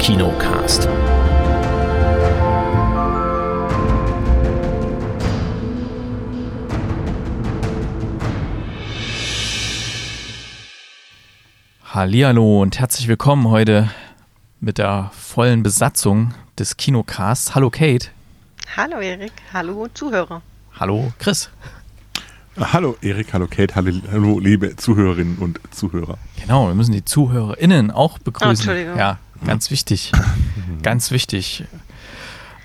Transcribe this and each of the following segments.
Kinocast. Hallihallo und herzlich willkommen heute mit der vollen Besatzung des Kinocasts. Hallo Kate. Hallo Erik, hallo Zuhörer. Hallo Chris. Hallo Erik, hallo Kate, hallo, hallo liebe Zuhörerinnen und Zuhörer. Genau, wir müssen die ZuhörerInnen auch Oh, begrüßen. Entschuldigung. ja, ganz wichtig. ganz wichtig.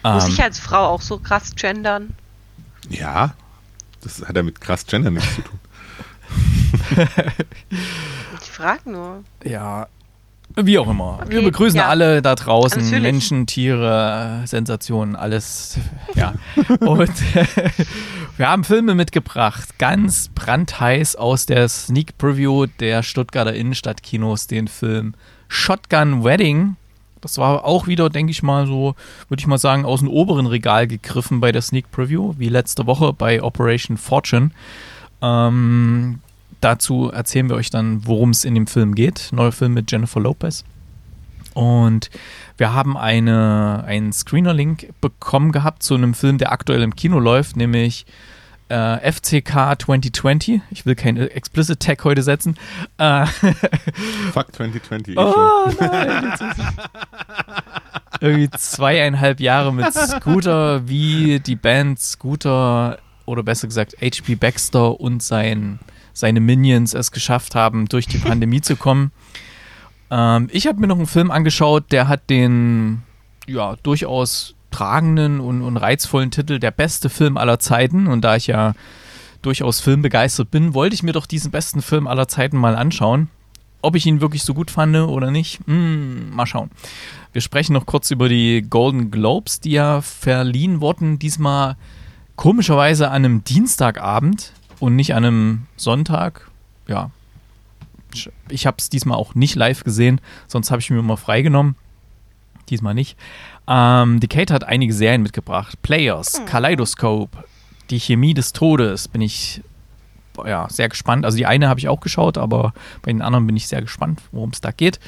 Muss Ähm, ich als Frau auch so krass gendern? Ja, das hat ja mit krass Gender nichts zu tun. Ich frage nur. Ja, wie auch immer. Okay, wir begrüßen ja. alle da draußen, Natürlich. Menschen, Tiere, Sensationen, alles. Ja. Und wir haben Filme mitgebracht, ganz brandheiß aus der Sneak Preview der Stuttgarter Innenstadtkinos, den Film Shotgun Wedding. Das war auch wieder, denke ich mal, so, würde ich mal sagen, aus dem oberen Regal gegriffen bei der Sneak Preview, wie letzte Woche bei Operation Fortune. Ähm, dazu erzählen wir euch dann, worum es in dem Film geht. Neuer Film mit Jennifer Lopez. Und wir haben eine, einen Screener-Link bekommen gehabt zu einem Film, der aktuell im Kino läuft, nämlich äh, FCK 2020. Ich will keinen Explicit Tag heute setzen. Äh, Fuck 2020. eh oh nein, Irgendwie zweieinhalb Jahre mit Scooter, wie die Band Scooter oder besser gesagt HP Baxter und sein, seine Minions es geschafft haben, durch die Pandemie zu kommen. Ähm, ich habe mir noch einen Film angeschaut, der hat den ja durchaus tragenden und, und reizvollen Titel Der beste Film aller Zeiten. Und da ich ja durchaus filmbegeistert bin, wollte ich mir doch diesen besten Film aller Zeiten mal anschauen. Ob ich ihn wirklich so gut fand oder nicht, hm, mal schauen. Wir sprechen noch kurz über die Golden Globes, die ja verliehen wurden. Diesmal komischerweise an einem Dienstagabend und nicht an einem Sonntag. Ja, ich habe es diesmal auch nicht live gesehen, sonst habe ich mir mal freigenommen. Diesmal nicht. Ähm, die Kate hat einige Serien mitgebracht. Players, Kaleidoscope, Die Chemie des Todes. Bin ich ja, sehr gespannt. Also die eine habe ich auch geschaut, aber bei den anderen bin ich sehr gespannt, worum es da geht.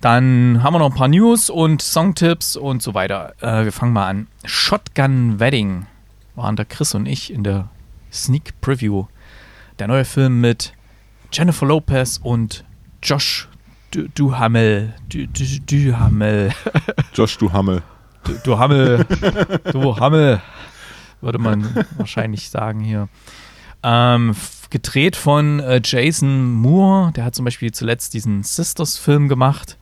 Dann haben wir noch ein paar News und Songtipps und so weiter. Äh, wir fangen mal an. Shotgun Wedding waren da Chris und ich in der Sneak Preview. Der neue Film mit Jennifer Lopez und Josh Du- Duhamel. Du, du, Duhamel. Josh, du Hammel. Du, du Hammel. Du Hammel. Würde man wahrscheinlich sagen hier. Ähm, gedreht von äh, Jason Moore. Der hat zum Beispiel zuletzt diesen Sisters-Film gemacht,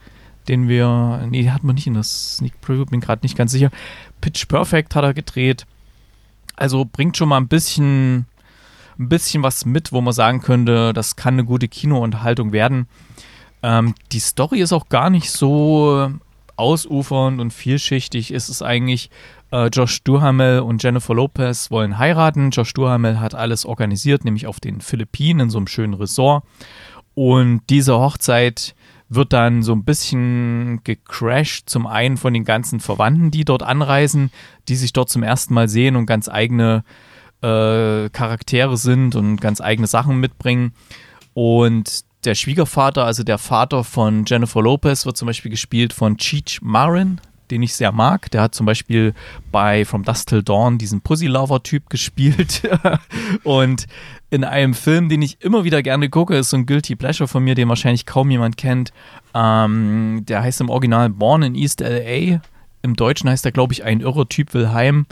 den wir. Nee, den hatten wir nicht in der Sneak Preview, bin gerade nicht ganz sicher. Pitch Perfect hat er gedreht. Also bringt schon mal ein bisschen, ein bisschen was mit, wo man sagen könnte, das kann eine gute Kinounterhaltung werden. Ähm, die Story ist auch gar nicht so ausufernd und vielschichtig. Es ist eigentlich, äh, Josh Duhamel und Jennifer Lopez wollen heiraten. Josh Duhamel hat alles organisiert, nämlich auf den Philippinen in so einem schönen Resort. Und diese Hochzeit wird dann so ein bisschen gecrashed. Zum einen von den ganzen Verwandten, die dort anreisen, die sich dort zum ersten Mal sehen und ganz eigene äh, Charaktere sind und ganz eigene Sachen mitbringen. Und der Schwiegervater, also der Vater von Jennifer Lopez, wird zum Beispiel gespielt von Cheech Marin, den ich sehr mag. Der hat zum Beispiel bei From Dusk Till Dawn diesen Pussy Lover Typ gespielt. und in einem Film, den ich immer wieder gerne gucke, ist so ein Guilty Pleasure von mir, den wahrscheinlich kaum jemand kennt. Ähm, der heißt im Original Born in East LA. Im Deutschen heißt er, glaube ich, ein irrer Typ will heim.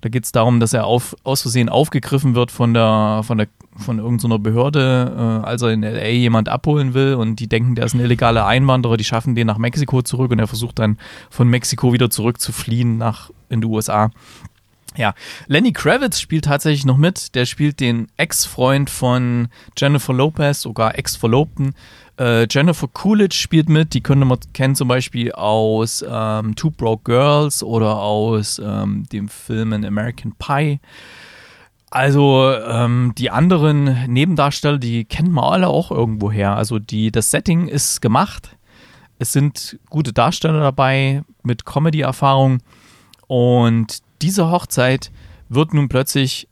Da geht es darum, dass er auf, aus Versehen aufgegriffen wird von der, von der, von irgendeiner Behörde, äh, als er in LA jemand abholen will. Und die denken, der ist ein illegaler Einwanderer, die schaffen den nach Mexiko zurück. Und er versucht dann von Mexiko wieder zurück zu fliehen nach in die USA. Ja, Lenny Kravitz spielt tatsächlich noch mit. Der spielt den Ex-Freund von Jennifer Lopez, sogar Ex-Verlobten. Äh, Jennifer Coolidge spielt mit. Die könnte man kennen zum Beispiel aus ähm, Two Broke Girls oder aus ähm, dem Film An American Pie. Also ähm, die anderen Nebendarsteller, die kennen wir alle auch irgendwo her. Also die, das Setting ist gemacht. Es sind gute Darsteller dabei mit Comedy-Erfahrung. Und diese Hochzeit wird nun plötzlich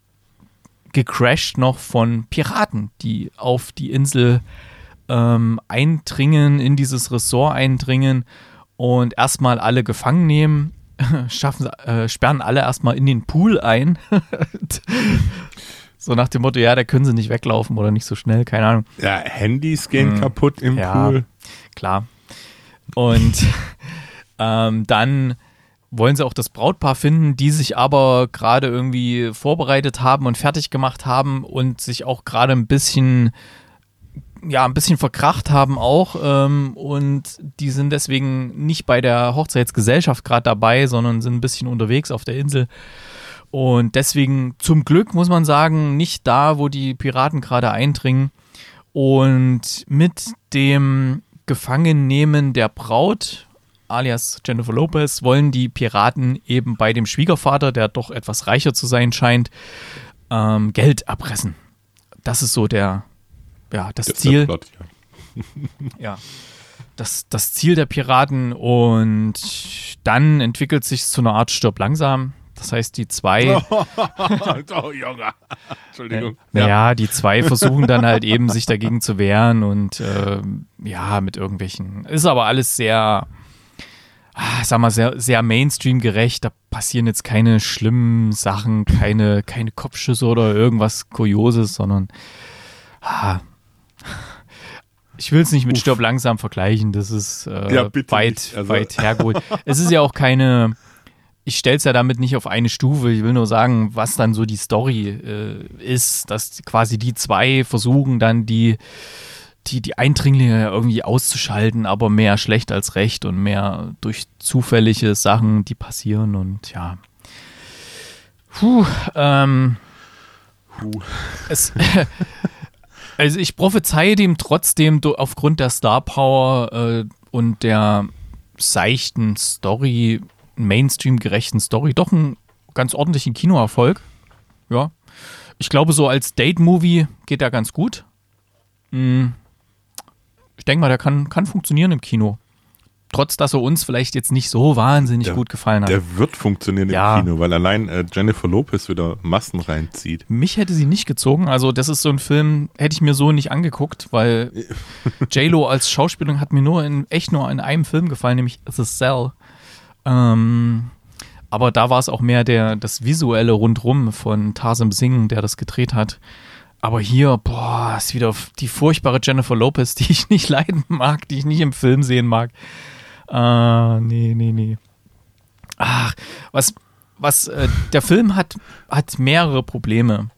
gecrashed noch von Piraten, die auf die Insel ähm, eindringen, in dieses Ressort eindringen und erstmal alle gefangen nehmen, schaffen, äh, sperren alle erstmal in den Pool ein. so nach dem Motto, ja, da können sie nicht weglaufen oder nicht so schnell, keine Ahnung. Ja, Handys gehen Hm. kaputt im Ja. Pool. Klar. Und ähm, dann wollen sie auch das Brautpaar finden, die sich aber gerade irgendwie vorbereitet haben und fertig gemacht haben und sich auch gerade ein bisschen, ja, ein bisschen verkracht haben auch. Ähm, und die sind deswegen nicht bei der Hochzeitsgesellschaft gerade dabei, sondern sind ein bisschen unterwegs auf der Insel. Und deswegen zum Glück muss man sagen, nicht da, wo die Piraten gerade eindringen. Und mit dem Gefangennehmen der Braut, alias Jennifer Lopez, wollen die Piraten eben bei dem Schwiegervater, der doch etwas reicher zu sein scheint, ähm, Geld erpressen. Das ist so der, ja, das Das Ziel. Plot, ja. Ja. Das, das Ziel der Piraten und dann entwickelt sich zu einer Art Stirb langsam. Das heißt, die zwei, oh, Junge. Entschuldigung. naja, die zwei versuchen dann halt eben sich dagegen zu wehren und ähm, ja, mit irgendwelchen. Ist aber alles sehr, ah, sag mal, sehr, sehr Mainstream gerecht. Da passieren jetzt keine schlimmen Sachen, keine, keine Kopfschüsse oder irgendwas Kurioses, sondern ah, ich will es nicht mit Uff. Stirb langsam vergleichen. Das ist äh, Ja, weit. Also- weit hergeholt. es ist ja auch keine. Ich stelle es ja damit nicht auf eine Stufe. Ich will nur sagen, was dann so die Story äh, ist, dass quasi die zwei versuchen dann die, die, die Eindringlinge irgendwie auszuschalten, aber mehr schlecht als recht und mehr durch zufällige Sachen, die passieren und ja. Puh, ähm, Puh. es, also ich prophezeie dem trotzdem aufgrund der Star Power äh, und der seichten Story, Mainstream-gerechten Story, doch einen ganz ordentlichen Kinoerfolg. Ja. Ich glaube, so als Date-Movie geht er ganz gut. Mm. Ich denke mal, der kann, kann funktionieren im Kino. Trotz, dass er uns vielleicht jetzt nicht so wahnsinnig Der- gut gefallen hat. Der wird funktionieren Ja. im Kino, weil allein äh, Jennifer Lopez wieder Massen reinzieht. Mich hätte sie nicht gezogen. Also, das ist so ein Film, hätte ich mir so nicht angeguckt, weil J-Lo als Schauspielerin hat mir nur in, echt nur in einem Film gefallen, nämlich The Cell. Ähm, aber da war es auch mehr der, das Visuelle rundrum von Tarsem Singh, der das gedreht hat. Aber hier, boah, ist wieder die furchtbare Jennifer Lopez, die ich nicht leiden mag, die ich nicht im Film sehen mag. Ah, nee, nee, nee. Ach, was, was, äh, der Film hat, hat mehrere Probleme.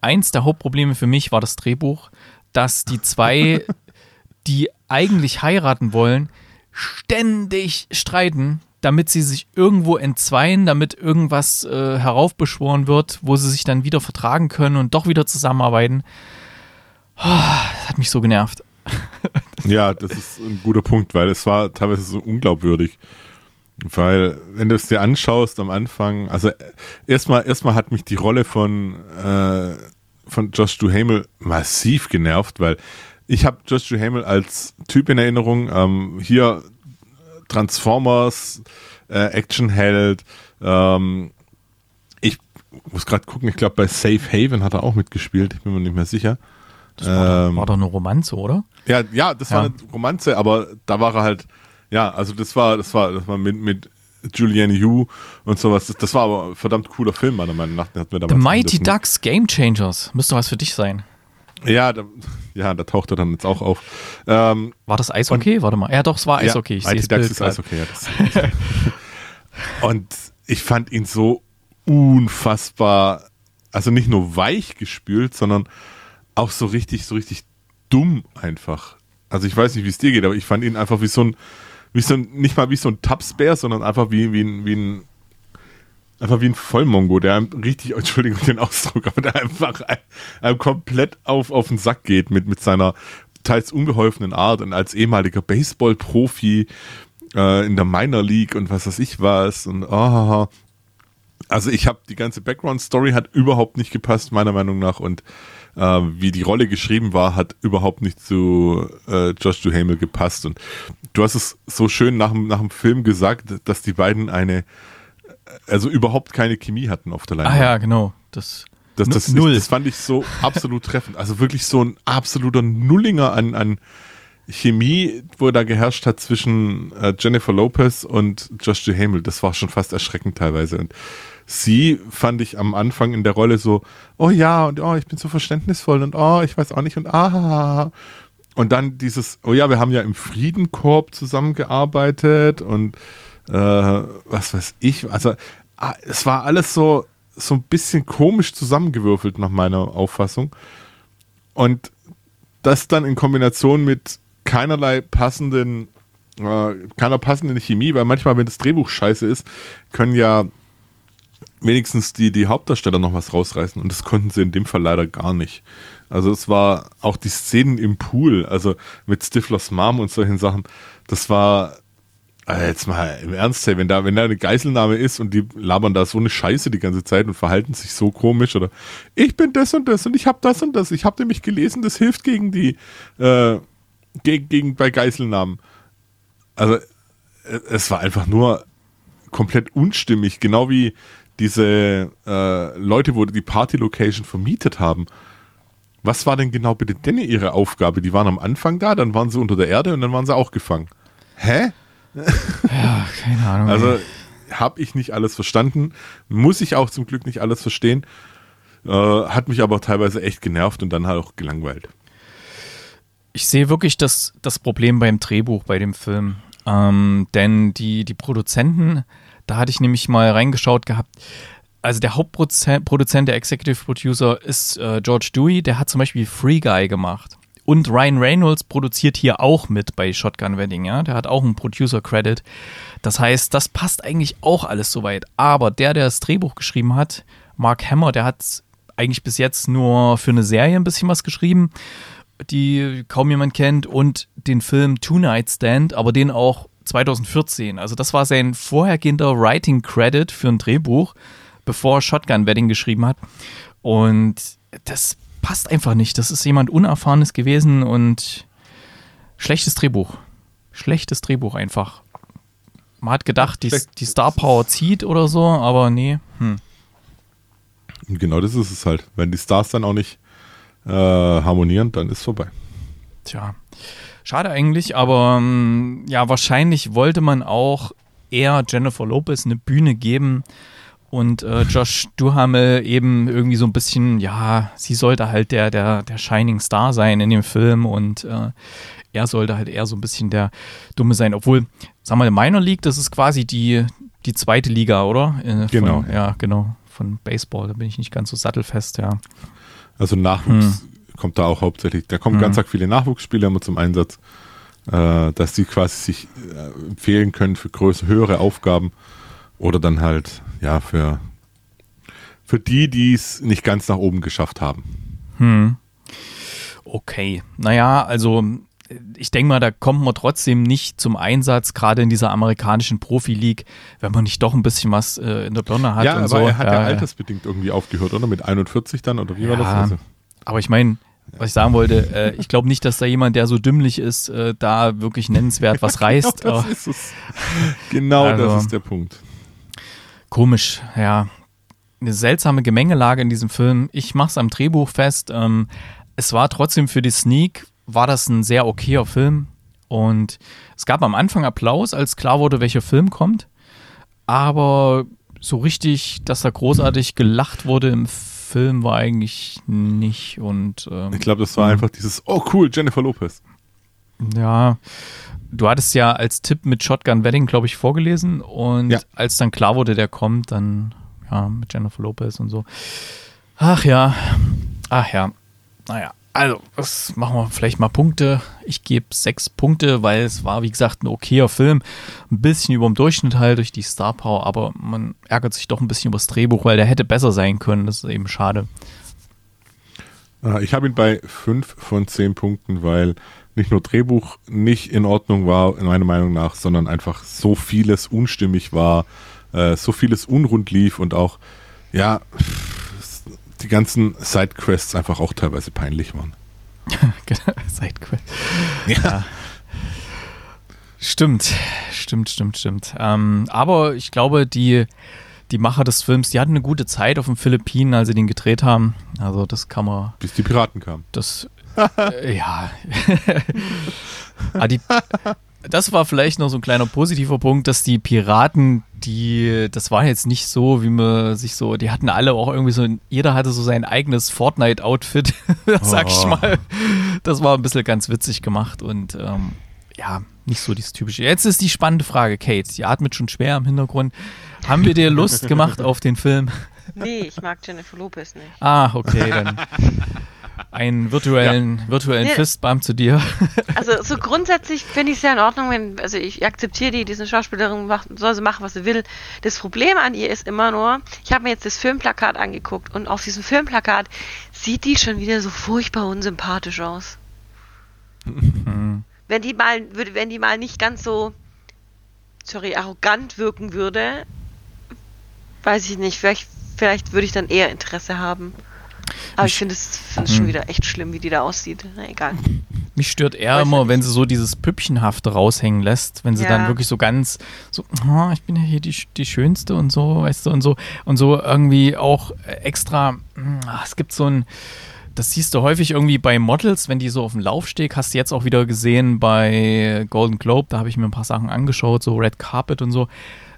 Eins der Hauptprobleme für mich war das Drehbuch, dass die zwei, die eigentlich heiraten wollen, ständig streiten, damit sie sich irgendwo entzweien, damit irgendwas äh, heraufbeschworen wird, wo sie sich dann wieder vertragen können und doch wieder zusammenarbeiten. Ah, Das hat mich so genervt. Ja, das ist ein guter Punkt, weil es war teilweise so unglaubwürdig. Weil, wenn du es dir anschaust am Anfang, also äh, erstmal, erstmal hat mich die Rolle von, äh, von Josh Duhamel massiv genervt, weil ich habe Josh Duhamel als Typ in Erinnerung. Ähm, hier Transformers, äh, Actionheld. Ähm, ich muss gerade gucken, ich glaube bei Safe Haven hat er auch mitgespielt, ich bin mir nicht mehr sicher. Das war, Ähm, doch, war doch eine Romanze, oder? Ja, ja, das war Ja. eine Romanze, aber da war er halt, ja, also das war, das war, das war mit, mit Julianne Hu und sowas. Das, das war aber ein verdammt cooler Film, meiner Meinung nach. Den hatten wir The Mighty. Ducks Game Changers. Müsste was für dich sein. Ja, da, ja, da taucht er dann jetzt auch auf. Ähm, War das Eishockey? Warte mal. Ja, doch, es war Eishockey. Ich ja, Ducks Bild ist. Eishockey, ja. Das, und ich fand ihn so unfassbar, also nicht nur weich gespült, sondern auch so richtig, so richtig dumm einfach. Also ich weiß nicht, wie es dir geht, aber ich fand ihn einfach wie so ein, wie so ein, nicht mal wie so ein Tapsbär, sondern einfach wie, wie ein, wie ein, einfach wie ein Vollmongo, der einem richtig, Entschuldigung den Ausdruck, aber der einfach einem, komplett auf, auf den Sack geht mit, mit seiner teils unbeholfenen Art und als ehemaliger Baseball-Profi äh, in der Minor League und was weiß ich was und ah, also ich habe die ganze Background-Story hat überhaupt nicht gepasst, meiner Meinung nach. Und äh, wie die Rolle geschrieben war, hat überhaupt nicht zu äh, Josh Duhamel gepasst. Und du hast es so schön nach, nach dem Film gesagt, dass die beiden eine, also überhaupt keine Chemie hatten auf der Ah Leinwand. ja, genau. Das, Das, das, Null. das fand ich so absolut treffend. Also wirklich so ein absoluter Nullinger an, an Chemie, wo da geherrscht hat zwischen äh, Jennifer Lopez und Josh Duhamel, das war schon fast erschreckend teilweise. Und sie fand ich am Anfang in der Rolle so, oh ja, und oh, ich bin so verständnisvoll und oh, ich weiß auch nicht und ah. Und dann dieses, oh ja, wir haben ja im Friedenkorb zusammengearbeitet und äh, was weiß ich. Also ah, es war alles so, so ein bisschen komisch zusammengewürfelt nach meiner Auffassung. Und das dann in Kombination mit keinerlei passenden, äh, keiner passenden Chemie, weil manchmal, wenn das Drehbuch scheiße ist, können ja wenigstens die, die Hauptdarsteller noch was rausreißen und das konnten sie in dem Fall leider gar nicht. Also es war auch die Szenen im Pool, also mit Stiflers Mom und solchen Sachen, das war äh, jetzt mal im Ernst, hey, wenn da, wenn da eine Geiselnahme ist und die labern da so eine Scheiße die ganze Zeit und verhalten sich so komisch oder ich bin das und das und ich habe das und das, ich habe nämlich gelesen, das hilft gegen die, äh, gegen, gegen bei Geiselnahmen. Also äh, es war einfach nur komplett unstimmig, genau wie diese äh, Leute, wo die Party-Location vermietet haben. Was war denn genau bitte denn ihre Aufgabe? Die waren am Anfang da, dann waren sie unter der Erde und dann waren sie auch gefangen. Hä? Ja, keine Ahnung. Also habe ich nicht alles verstanden, muss ich auch zum Glück nicht alles verstehen. Äh, hat mich aber teilweise echt genervt und dann halt auch gelangweilt. Ich sehe wirklich das, das Problem beim Drehbuch bei dem Film. Ähm, denn die, die Produzenten, da hatte ich nämlich mal reingeschaut gehabt, also der Hauptproduzent, der Executive Producer ist äh, George Dewey, der hat zum Beispiel Free Guy gemacht. Und Ryan Reynolds produziert hier auch mit bei Shotgun Wedding, ja. Der hat auch einen Producer-Credit. Das heißt, das passt eigentlich auch alles soweit. Aber der, der das Drehbuch geschrieben hat, Mark Hammer, der hat eigentlich bis jetzt nur für eine Serie ein bisschen was geschrieben, die kaum jemand kennt, und den Film Two Night Stand, aber den auch 2014. Also das war sein vorhergehender Writing Credit für ein Drehbuch bevor Shotgun Wedding geschrieben hat. Und das passt einfach nicht. Das ist jemand Unerfahrenes gewesen und schlechtes Drehbuch. Schlechtes Drehbuch einfach. Man hat gedacht, die, die Star Power zieht oder so, aber nee. Hm. Und genau das ist es halt. Wenn die Stars dann auch nicht äh, harmonieren, dann ist es vorbei. Tja, schade eigentlich, aber ähm, ja, wahrscheinlich wollte man auch eher Jennifer Lopez eine Bühne geben, und äh, Josh Duhamel eben irgendwie so ein bisschen, ja, sie sollte halt der, der, der Shining Star sein in dem Film und äh, er sollte halt eher so ein bisschen der Dumme sein. Obwohl, sagen wir mal, Minor League, das ist quasi die, die zweite Liga, oder? Äh, genau. Von, ja, genau. Von Baseball, da bin ich nicht ganz so sattelfest, ja. Also Nachwuchs hm. kommt da auch hauptsächlich. Da kommen hm. ganz viele Nachwuchsspieler immer zum Einsatz, äh, dass sie quasi sich äh, empfehlen können für größere, höhere Aufgaben oder dann halt ja, für, für die, die es nicht ganz nach oben geschafft haben. Hm. Okay. Naja, also ich denke mal, da kommt man trotzdem nicht zum Einsatz, gerade in dieser amerikanischen Profi-League, wenn man nicht doch ein bisschen was äh, in der Birne hat. Ja, aber so. er hat ja, ja altersbedingt irgendwie aufgehört, oder? Mit 41 dann, oder wie ja, war das? Also? Aber ich meine, was ich sagen wollte, äh, ich glaube nicht, dass da jemand, der so dümmlich ist, äh, da wirklich nennenswert was reißt. genau das ist. Genau also, das ist der Punkt. Komisch, ja. Eine seltsame Gemengelage in diesem Film. Ich mache es am Drehbuch fest. Ähm, es war trotzdem für die Sneak, war das ein sehr okayer Film. Und es gab am Anfang Applaus, als klar wurde, welcher Film kommt. Aber so richtig, dass da großartig gelacht wurde im Film, war eigentlich nicht. Und ähm, ich glaube, das war einfach dieses, oh cool, Jennifer Lopez. Ja, du hattest ja als Tipp mit Shotgun Wedding, glaube ich, vorgelesen. Und ja. als dann klar wurde, der kommt, dann ja, mit Jennifer Lopez und so. Ach ja, ach ja. Naja, also, was machen wir vielleicht mal Punkte. Ich gebe sechs Punkte, weil es war, wie gesagt, ein okayer Film. Ein bisschen über dem Durchschnitt halt durch die Star Power, aber man ärgert sich doch ein bisschen über das Drehbuch, weil der hätte besser sein können. Das ist eben schade. Ich habe ihn bei fünf von zehn Punkten, weil nicht nur Drehbuch nicht in Ordnung war, in meiner Meinung nach, sondern einfach so vieles unstimmig war, äh, so vieles unrund lief und auch, ja, die ganzen Sidequests einfach auch teilweise peinlich waren. Sidequests. Ja. ja. Stimmt, stimmt, stimmt, stimmt. Ähm, aber ich glaube, die, die Macher des Films, die hatten eine gute Zeit auf den Philippinen, als sie den gedreht haben. Also das kann man. Bis die Piraten kamen. Das, äh, ja. Ah, die, das war vielleicht noch so ein kleiner positiver Punkt, dass die Piraten, die, das war jetzt nicht so, wie man sich so, die hatten alle auch irgendwie so, jeder hatte so sein eigenes Fortnite-Outfit, sag ich Oh. mal. Das war ein bisschen ganz witzig gemacht und ähm, ja, nicht so dieses typische. Jetzt ist die spannende Frage, Kate, die atmet schon schwer im Hintergrund. Haben wir dir Lust gemacht auf den Film? Nee, ich mag Jennifer Lopez nicht. Ah, okay, dann einen virtuellen, virtuellen Nee. Fistbump zu dir. Also so grundsätzlich finde ich es ja in Ordnung, wenn, also ich akzeptiere die, diese Schauspielerin macht, soll sie machen, was sie will. Das Problem an ihr ist immer nur, ich habe mir jetzt das Filmplakat angeguckt und auf diesem Filmplakat sieht die schon wieder so furchtbar unsympathisch aus. wenn die mal, würde, wenn die mal nicht ganz so, sorry, arrogant wirken würde, weiß ich nicht, vielleicht, vielleicht würde ich dann eher Interesse haben. Aber ich finde es finde es schon wieder echt schlimm, wie die da aussieht. Na egal. Mich stört eher immer, wenn sie so dieses Püppchenhafte raushängen lässt, wenn sie Ja. dann wirklich so ganz so, "Ah, ich bin ja hier die, die Schönste und so, weißt du, und so, und so irgendwie auch äh, extra, mm, ah, es gibt so ein, das siehst du häufig irgendwie bei Models, wenn die so auf dem Laufsteg, hast du jetzt auch wieder gesehen bei Golden Globe, da habe ich mir ein paar Sachen angeschaut, so Red Carpet und so.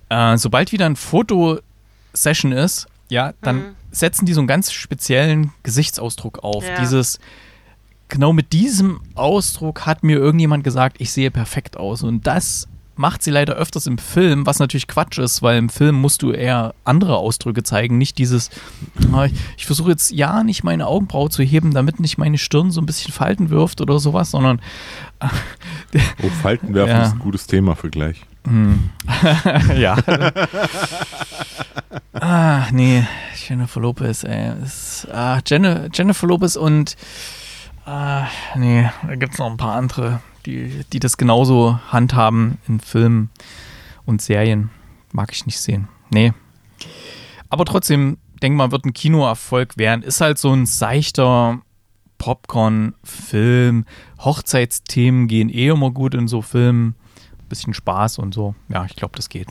Äh, sobald wieder ein Fotosession ist, ja, dann Mhm. Setzen die so einen ganz speziellen Gesichtsausdruck auf. Ja. Dieses, genau mit diesem Ausdruck hat mir irgendjemand gesagt, ich sehe perfekt aus. Und das macht sie leider öfters im Film, was natürlich Quatsch ist, weil im Film musst du eher andere Ausdrücke zeigen, nicht dieses, "Ah, ich, versuche jetzt ja nicht meine Augenbraue zu heben, damit nicht meine Stirn so ein bisschen Falten wirft oder sowas, sondern Oh, Faltenwerfen Ja. ist ein gutes Thema für gleich. ja. ah, nee, Jennifer Lopez, ey. Ist, ah, Jenni- Jennifer Lopez und ah, nee, da gibt es noch ein paar andere, die, die das genauso handhaben in Filmen und Serien. Mag ich nicht sehen. Nee. Aber trotzdem, denk mal, wird ein Kinoerfolg werden. Ist halt so ein seichter Popcorn-Film. Hochzeitsthemen gehen eh immer gut in so Filmen. Bisschen Spaß und so. Ja, ich glaube, das geht.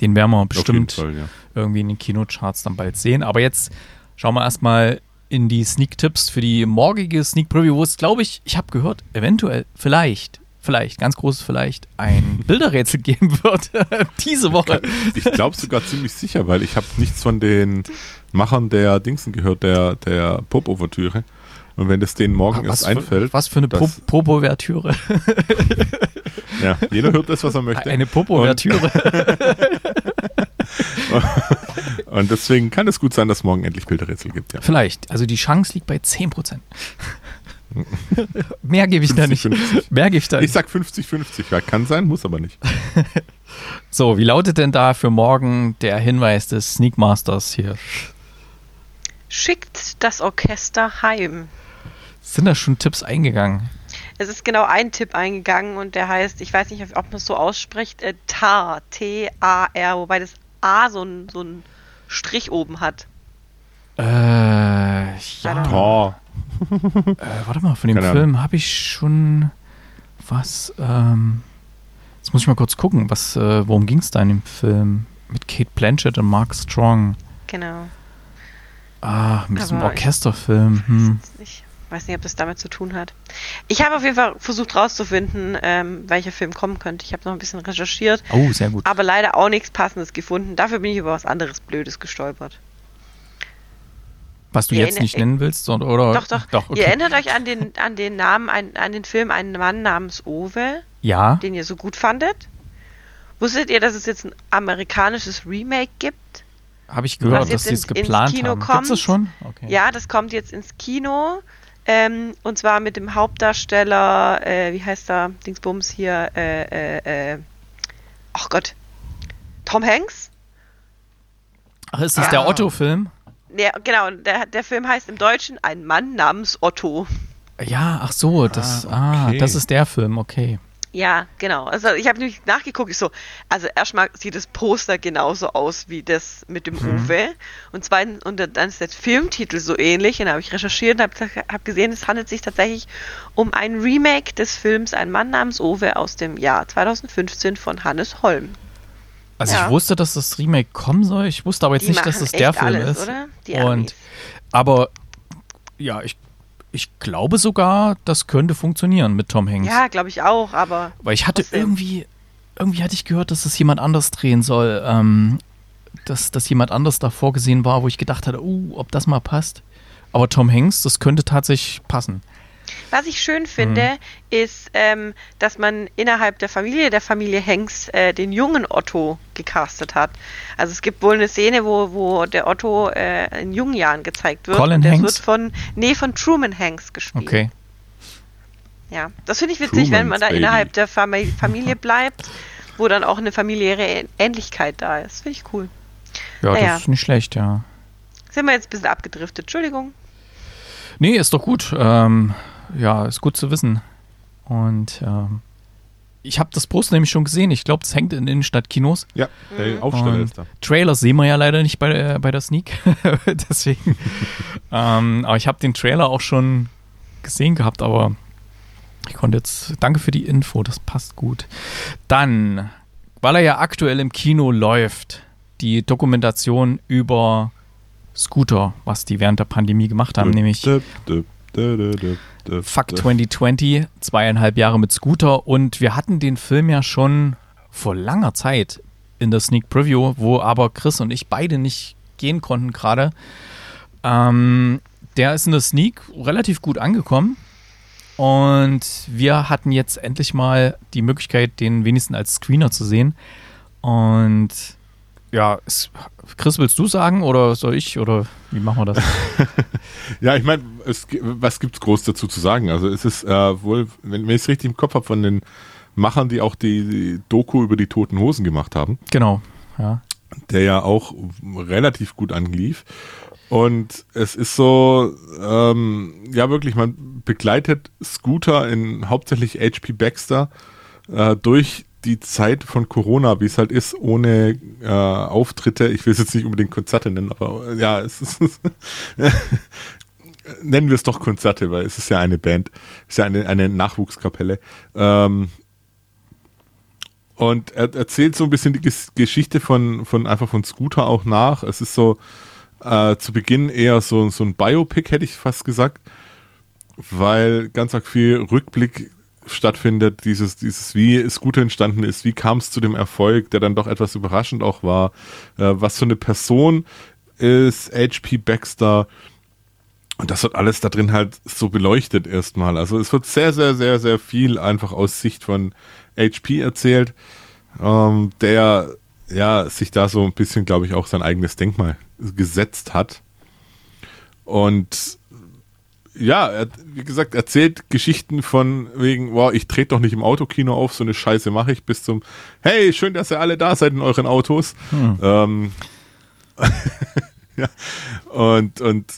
Den werden wir bestimmt Fall, ja. irgendwie in den Kinocharts dann bald sehen. Aber jetzt schauen wir erstmal in die Sneak-Tipps für die morgige Sneak Preview, wo es, glaube ich, ich habe gehört, eventuell, vielleicht, vielleicht, ganz großes vielleicht, ein Bilderrätsel geben wird diese Woche. Ich glaube sogar ziemlich sicher, weil ich habe nichts von den Machern der Dingsen gehört, der, der Pop-Ouvertüre. Und wenn das denen morgen erst Was für, einfällt, was für eine Pop- Popo-Vertüre. ja, jeder hört das, was er möchte. Eine Popo-Vertüre. Und deswegen kann es gut sein, dass es morgen endlich Bilderrätsel gibt. Ja. Vielleicht. Also die Chance liegt bei 10%. Mehr gebe ich da nicht. 50-50. Mehr gebe ich da Ich nicht. sag 50-50. Ja, kann sein, muss aber nicht. So, wie lautet denn da für morgen der Hinweis des Sneakmasters hier? Schickt das Orchester heim. Sind da schon Tipps eingegangen? Es ist genau ein Tipp eingegangen und der heißt, ich weiß nicht, ob man es so ausspricht, äh, TAR, T-A-R, wobei das A so ein, so ein Strich oben hat. Äh, ja. Oh, Äh, warte mal, von dem Keine Film habe ich schon was. Ähm, jetzt muss ich mal kurz gucken, was, äh, worum ging es da in dem Film? Mit Kate Blanchett und Mark Strong. Genau. Ah, mit diesem Aber- Orchesterfilm. Hm. Jetzt nicht. Weiß nicht, ob das damit zu tun hat. Ich habe auf jeden Fall versucht rauszufinden, ähm, welcher Film kommen könnte. Ich habe noch ein bisschen recherchiert, Oh, sehr gut. aber leider auch nichts Passendes gefunden. Dafür bin ich über was anderes Blödes gestolpert. Was du ihr jetzt nicht nennen willst, oder? Doch, doch. doch okay. Ihr erinnert euch an den, an den Namen, an, an den Film Ein Mann namens Owe, Ja, den ihr so gut fandet? Wusstet ihr, dass es jetzt ein amerikanisches Remake gibt? habe ich gehört, dass sie es ins- ins geplant Kino haben. Es kommt. das schon? Okay. Ja, das kommt jetzt ins Kino. Ähm, und zwar mit dem Hauptdarsteller, äh, wie heißt er? Dingsbums hier, äh, äh, äh, ach Gott. Tom Hanks? Ach, ist das Ja. der Otto-Film? Ja, genau, der, der Film heißt im Deutschen Ein Mann namens Otto. Ja, ach so, das, ah, okay. das ist der Film, okay. Ja, genau. Also ich habe nämlich nachgeguckt, ich so, also erstmal sieht das Poster genauso aus wie das mit dem Uwe. Und zweitens, und dann ist der Filmtitel so ähnlich. Und dann habe ich recherchiert und habe hab gesehen, es handelt sich tatsächlich um ein Remake des Films Ein Mann namens Uwe aus dem Jahr 2015 von Hannes Holm. Also Ja. ich wusste, dass das Remake kommen soll. Ich wusste aber jetzt Die nicht, dass machen das der echt Film alles, ist. oder? Die Und Amis. aber ja, ich ich glaube sogar, das könnte funktionieren mit Tom Hanks. Ja, glaube ich auch, aber. Weil ich hatte irgendwie, irgendwie hatte ich gehört, dass das jemand anders drehen soll. Ähm, dass, dass jemand anders da vorgesehen war, wo ich gedacht hatte, uh, ob das mal passt. Aber Tom Hanks, das könnte tatsächlich passen. Was ich schön finde, Mhm. ist, ähm, dass man innerhalb der Familie, der Familie Hanks, äh, den jungen Otto gecastet hat. Also es gibt wohl eine Szene, wo, wo der Otto äh, in jungen Jahren gezeigt wird. Colin Hanks? wird von, nee, von Truman Hanks gespielt. Okay. Ja, das finde ich witzig, wenn man da Truman's Baby. innerhalb der Fami Familie bleibt, wo dann auch eine familiäre Ähnlichkeit da ist. Finde ich cool. Ja, Naja. das ist nicht schlecht, ja. Sind wir jetzt ein bisschen abgedriftet. Entschuldigung. Nee, ist doch gut. Ähm, ja, ist gut zu wissen. Und ähm, ich habe das Poster nämlich schon gesehen. Ich glaube, es hängt in Innenstadtkinos. Ja, der Aufsteller Und ist da. Trailer sehen wir ja leider nicht bei der, bei der Sneak. Deswegen. ähm, aber ich habe den Trailer auch schon gesehen gehabt, aber ich konnte jetzt. Danke für die Info, das passt gut. Dann, weil er ja aktuell im Kino läuft, die Dokumentation über Scooter, was die während der Pandemie gemacht haben, nämlich Döp, Fuck döp. 2020, zweieinhalb Jahre mit Scooter und wir hatten den Film ja schon vor langer Zeit in der Sneak Preview, wo aber Chris und ich beide nicht gehen konnten gerade. Ähm, der ist in der Sneak relativ gut angekommen und wir hatten jetzt endlich mal die Möglichkeit, den wenigstens als Screener zu sehen. Und ja, es, Chris, willst du sagen oder soll ich oder wie machen wir das? Ja, ich meine, es, was gibt's groß dazu zu sagen? Also es ist äh, wohl, wenn, wenn ich es richtig im Kopf habe, von den Machern, die auch die, die Doku über die Toten Hosen gemacht haben, genau, ja. der ja auch relativ gut anlief. Und es ist so, ähm, ja wirklich, man begleitet Scooter in hauptsächlich HP Baxter äh, durch die Zeit von Corona, wie es halt ist, ohne äh, Auftritte. Ich will es jetzt nicht unbedingt Konzerte nennen, aber äh, ja, es ist nennen wir es doch Konzerte, weil es ist ja eine Band, es ist ja eine, eine Nachwuchskapelle. Ähm, und er erzählt so ein bisschen die Ges Geschichte von, von einfach von Scooter auch nach. Es ist so äh, zu Beginn eher so, so ein Biopic, hätte ich fast gesagt, weil ganz arg viel Rückblick stattfindet, dieses, dieses, wie Scooter entstanden ist, wie kam es zu dem Erfolg, der dann doch etwas überraschend auch war, äh, was für eine Person ist HP Baxter, und das wird alles da drin halt so beleuchtet erstmal. Also es wird sehr, sehr, sehr, sehr viel einfach aus Sicht von HP erzählt, ähm, der ja sich da so ein bisschen, glaube ich, auch sein eigenes Denkmal gesetzt hat. Und ja, er, wie gesagt, erzählt Geschichten von wegen, boah, ich trete doch nicht im Autokino auf, so eine Scheiße mache ich, bis zum, hey, schön, dass ihr alle da seid in euren Autos. Ähm, ja, und, und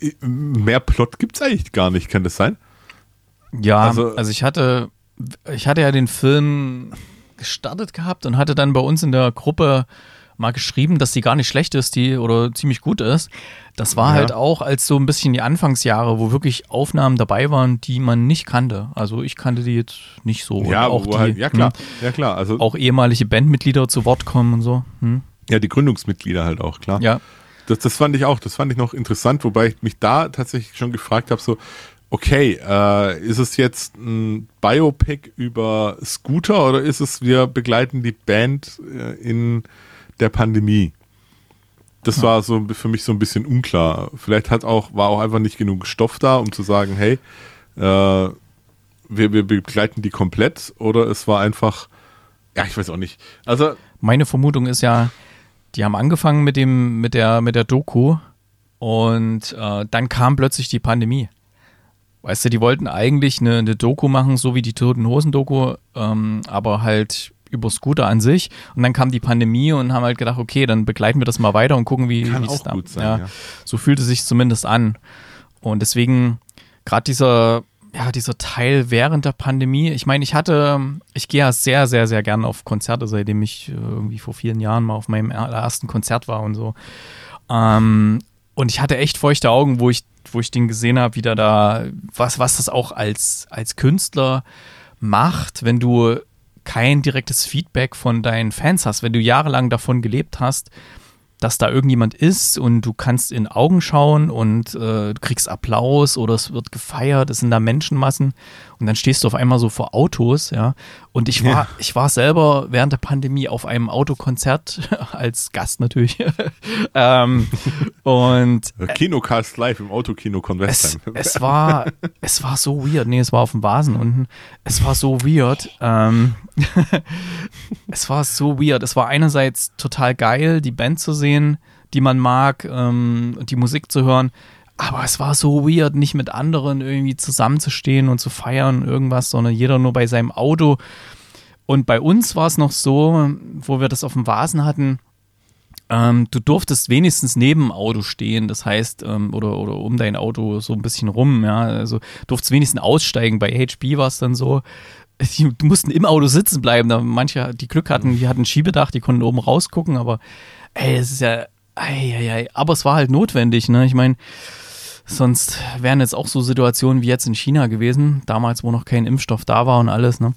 äh, mehr Plot gibt's eigentlich gar nicht, kann das sein? Ja, also, Also- ich hatte, ich hatte ja den Film gestartet gehabt und hatte dann bei uns in der Gruppe mal geschrieben, dass die gar nicht schlecht ist, die oder ziemlich gut ist. Das war Ja. halt auch als so ein bisschen die Anfangsjahre, wo wirklich Aufnahmen dabei waren, die man nicht kannte. Also ich kannte die jetzt nicht so. Und ja, auch die, halt, ja klar, hm, ja klar, also auch ehemalige Bandmitglieder zu Wort kommen und so. Hm? ja, die Gründungsmitglieder halt auch, klar. Ja, Das, das fand ich auch, das fand ich noch interessant, wobei ich mich da tatsächlich schon gefragt habe, so, okay, äh, ist es jetzt ein Biopic über Scooter oder ist es, wir begleiten die Band äh, in der Pandemie? Das war so für mich so ein bisschen unklar. Vielleicht hat auch, war auch einfach nicht genug Stoff da, um zu sagen, hey, äh, wir, wir begleiten die komplett oder es war einfach, ja, ich weiß auch nicht. Also, Meine Vermutung ist ja, die haben angefangen mit dem, mit der, mit der Doku und äh, dann kam plötzlich die Pandemie. Weißt du, die wollten eigentlich eine, eine Doku machen, so wie die Toten Hosen Doku, ähm, aber halt über Scooter an sich. Und dann kam die Pandemie und haben halt gedacht, okay, dann begleiten wir das mal weiter und gucken, wie Kann es auch da. gut sein, ja, ja. So fühlte sich zumindest an. Und deswegen gerade dieser, ja, dieser Teil während der Pandemie. Ich meine, ich hatte, ich gehe ja sehr, sehr, sehr gerne auf Konzerte, seitdem ich äh, irgendwie vor vielen Jahren mal auf meinem ersten Konzert war und so. Ähm, und ich hatte echt feuchte Augen, wo ich, wo ich den gesehen habe, wie der da, was, was das auch als, als Künstler macht, wenn du kein direktes Feedback von deinen Fans hast, wenn du jahrelang davon gelebt hast, dass da irgendjemand ist und du kannst in Augen schauen und äh, du kriegst Applaus oder es wird gefeiert, es sind da Menschenmassen und dann stehst du auf einmal so vor Autos, ja. Und ich war, ja. ich war selber während der Pandemie auf einem Autokonzert als Gast natürlich. ähm, und Kinocast live im Autokino Convestheim. Es, es, war, es war so weird. Nee, es war auf dem Vasen unten. Es war so weird. Ähm, es war so weird. Es war einerseits total geil, die Band zu sehen, die man mag, ähm, die Musik zu hören. Aber es war so weird, nicht mit anderen irgendwie zusammenzustehen und zu feiern irgendwas, sondern jeder nur bei seinem Auto. Und bei uns war es noch so, wo wir das auf dem Vasen hatten, ähm, du durftest wenigstens neben dem Auto stehen, das heißt, ähm, oder, oder um dein Auto so ein bisschen rum, ja. Also durftest wenigstens aussteigen. Bei HB war es dann so, die mussten im Auto sitzen bleiben. Da manche, die Glück hatten, die hatten Schiebedach, die konnten oben rausgucken, aber ey, es ist ja. Ei, ei, ei. Aber es war halt notwendig, ne? Ich meine, sonst wären jetzt auch so Situationen wie jetzt in China gewesen, damals, wo noch kein Impfstoff da war und alles, ne?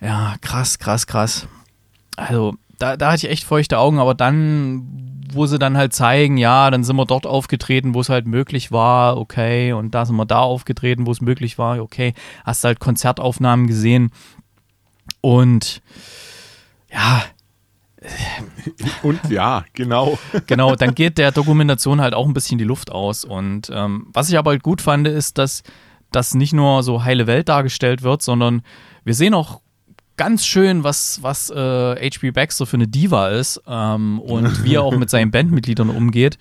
Ja, krass, krass, krass. Also, da, da hatte ich echt feuchte Augen, aber dann, wo sie dann halt zeigen, ja, dann sind wir dort aufgetreten, wo es halt möglich war, okay, und da sind wir da aufgetreten, wo es möglich war, okay, hast halt Konzertaufnahmen gesehen und ja. Und ja, genau. Genau, dann geht der Dokumentation halt auch ein bisschen die Luft aus. Und ähm, was ich aber halt gut fand, ist, dass das nicht nur so heile Welt dargestellt wird, sondern wir sehen auch ganz schön, was, was äh, H.P. Baxter für eine Diva ist ähm, und wie er auch mit seinen Bandmitgliedern umgeht.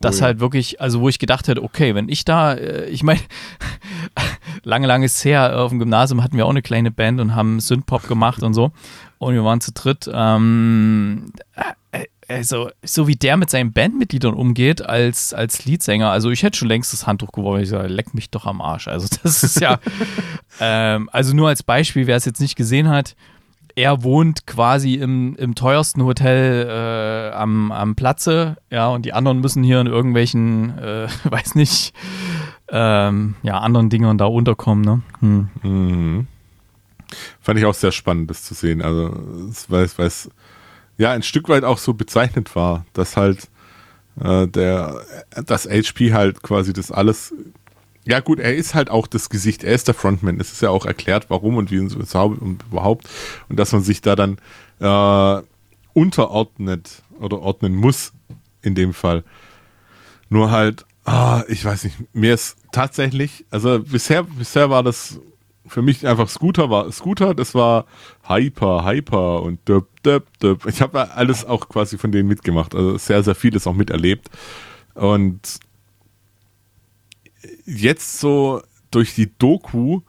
Das oh ja. halt wirklich, also wo ich gedacht hätte, okay, wenn ich da, äh, ich meine, lange, lange ist her, auf dem Gymnasium hatten wir auch eine kleine Band und haben Synthpop gemacht und so. Und wir waren zu dritt. Ähm, äh, also, so wie der mit seinen Bandmitgliedern umgeht als, als Leadsänger, also ich hätte schon längst das Handtuch geworfen. Ich sage, leck mich doch am Arsch. Also, das ist ja, ähm, also nur als Beispiel, wer es jetzt nicht gesehen hat, er wohnt quasi im, im teuersten Hotel äh, am, am Platze, ja, und die anderen müssen hier in irgendwelchen, äh, weiß nicht, ähm, ja, anderen Dingern da unterkommen, ne? Hm. Mhm. Fand ich auch sehr spannend, das zu sehen. Also, weil es ja ein Stück weit auch so bezeichnet war, dass halt äh, der, das HP halt quasi das alles. Ja gut, er ist halt auch das Gesicht, er ist der Frontman. Es ist ja auch erklärt, warum und wie und überhaupt. Und dass man sich da dann äh, unterordnet oder ordnen muss in dem Fall. Nur halt, ah, ich weiß nicht, mir ist tatsächlich, also bisher, bisher war das für mich einfach Scooter war Scooter, das war Hyper, Hyper und döp, döp, döp. Ich habe alles auch quasi von denen mitgemacht, also sehr, sehr vieles auch miterlebt. Und jetzt so durch die Doku,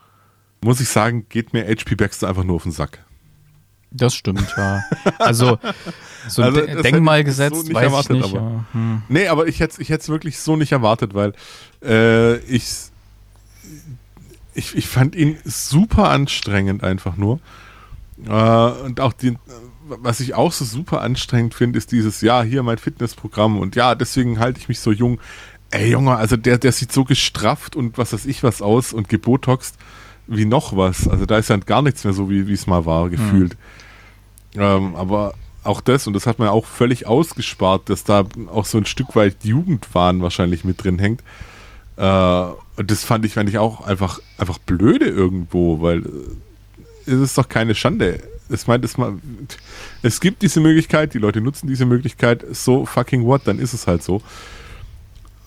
muss ich sagen, geht mir HP Baxter einfach nur auf den Sack. Das stimmt, ja. Also, so ein also, Denkmalgesetz, so weiß erwartet, ich nicht. Aber. Ja. Hm. Nee, aber ich hätte es wirklich so nicht erwartet, weil äh, ich ich, ich fand ihn super anstrengend einfach nur. Äh, und auch die, was ich auch so super anstrengend finde, ist dieses, ja, hier mein Fitnessprogramm und ja, deswegen halte ich mich so jung. Ey, Junge, also der, der sieht so gestrafft und was weiß ich was aus und gebotoxt wie noch was. Also da ist ja gar nichts mehr so, wie es mal war, gefühlt. Mhm. Ähm, aber auch das, und das hat man ja auch völlig ausgespart, dass da auch so ein Stück weit Jugendwahn wahrscheinlich mit drin hängt. Äh, und das fand ich, fand ich auch einfach, einfach blöde irgendwo, weil äh, es ist doch keine Schande. Es meint, es, es gibt diese Möglichkeit, die Leute nutzen diese Möglichkeit, so fucking what, dann ist es halt so.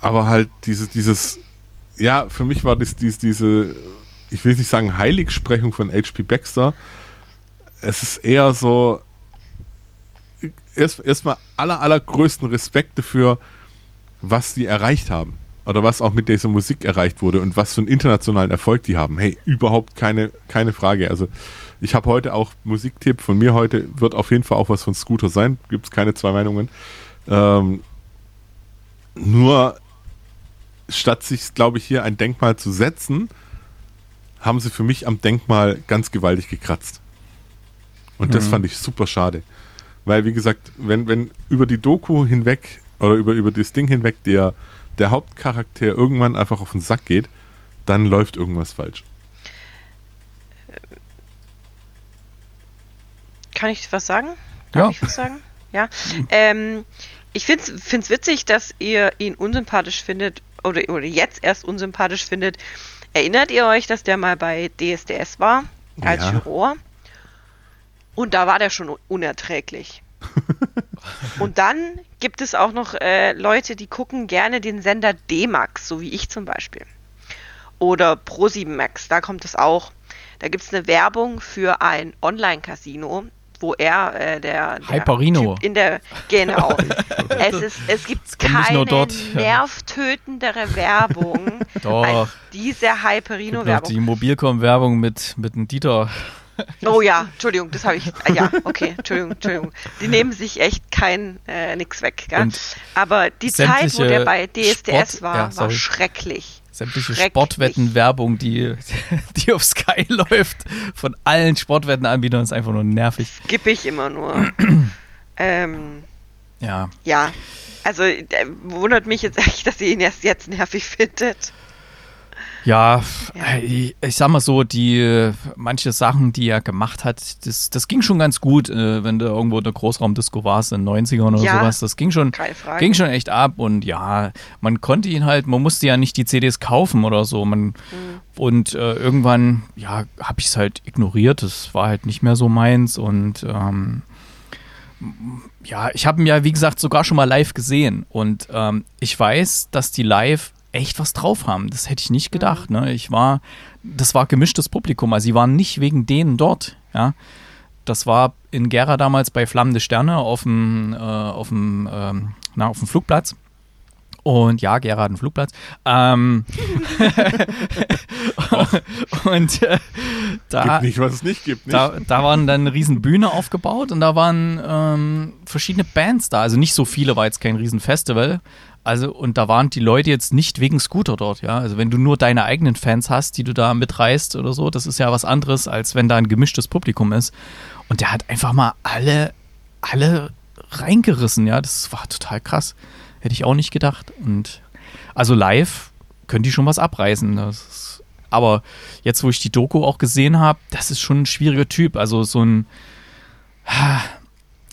Aber halt dieses, dieses, ja, für mich war das dies, diese, ich will nicht sagen Heiligsprechung von H.P. Baxter. Es ist eher so, erst erstmal aller, allergrößten Respekt dafür, was sie erreicht haben oder was auch mit dieser Musik erreicht wurde und was für einen internationalen Erfolg die haben. Hey, überhaupt keine, keine Frage. Also ich habe heute auch Musiktipp von mir heute, wird auf jeden Fall auch was von Scooter sein. Gibt es keine zwei Meinungen. Ähm, nur statt sich, glaube ich, hier ein Denkmal zu setzen, haben sie für mich am Denkmal ganz gewaltig gekratzt. Und mhm. das fand ich super schade. Weil, wie gesagt, wenn, wenn über die Doku hinweg oder über, über das Ding hinweg der der Hauptcharakter irgendwann einfach auf den Sack geht, dann läuft irgendwas falsch. Kann ich was sagen? Darf ja. ich was sagen? Ja. Ähm, ich finde es witzig, dass ihr ihn unsympathisch findet oder, oder jetzt erst unsympathisch findet. Erinnert ihr euch, dass der mal bei DSDS war als Ja. Juror? Und da war der schon unerträglich. Und dann gibt es auch noch äh, Leute, die gucken gerne den Sender D-Max, so wie ich zum Beispiel. Oder Pro7 Max, da kommt es auch. Da gibt es eine Werbung für ein Online-Casino, wo er, äh, der, der Hyperino. Typ in der, genau. es, ist, es gibt keine dort, ja. nervtötendere Werbung Doch. als diese Hyperino-Werbung. die Mobilcom-Werbung mit, mit einem Dieter. Oh ja, Entschuldigung, das habe ich. ah, Ja, okay, Entschuldigung, Entschuldigung. Die nehmen sich echt kein äh, nix weg, gell? Und Aber die Zeit, wo der bei DSDS Sport- war, ja, war schrecklich. Sämtliche. Sportwetten-Werbung, die, die auf Sky läuft, von allen Sportwettenanbietern, ist einfach nur nervig. Skippe ich immer nur. ähm, Ja, ja, also äh, wundert mich jetzt echt, dass ihr ihn erst jetzt nervig findet. Ja, Ja. Ich, ich sag mal so, die äh, manche Sachen, die er gemacht hat, das, das ging schon ganz gut, äh, wenn du irgendwo in der Großraumdisco warst in den 90ern oder Ja. sowas. Das ging schon, ging schon echt ab und ja, man konnte ihn halt, man musste ja nicht die CDs kaufen oder so. Man, Mhm. Und äh, irgendwann, ja, habe ich es halt ignoriert. Das war halt nicht mehr so meins und ähm, ja, ich habe ihn ja, wie gesagt, sogar schon mal live gesehen und ähm, ich weiß, dass die live echt was drauf haben. Das hätte ich nicht gedacht. Ne? Ich war, das war gemischtes Publikum. Also sie waren nicht wegen denen dort. Ja, das war in Gera damals bei Flammende Sterne auf dem, äh, auf dem, ähm, na, auf dem Flugplatz. Und ja, Gera hat einen Flugplatz. Ähm, und äh, da, Gibt nicht, was es nicht gibt. Nicht? da, da waren dann eine riesen Bühne aufgebaut und da waren ähm, verschiedene Bands da. Also nicht so viele, war jetzt kein riesen Festival. Also, und da waren die Leute jetzt nicht wegen Scooter dort, ja. Also wenn du nur deine eigenen Fans hast, die du da mitreißt oder so, das ist ja was anderes, als wenn da ein gemischtes Publikum ist. Und der hat einfach mal alle, alle reingerissen, ja. Das war total krass. Hätte ich auch nicht gedacht. Und also live können die schon was abreißen. Ist, aber jetzt, wo ich die Doku auch gesehen habe, das ist schon ein schwieriger Typ. Also so ein.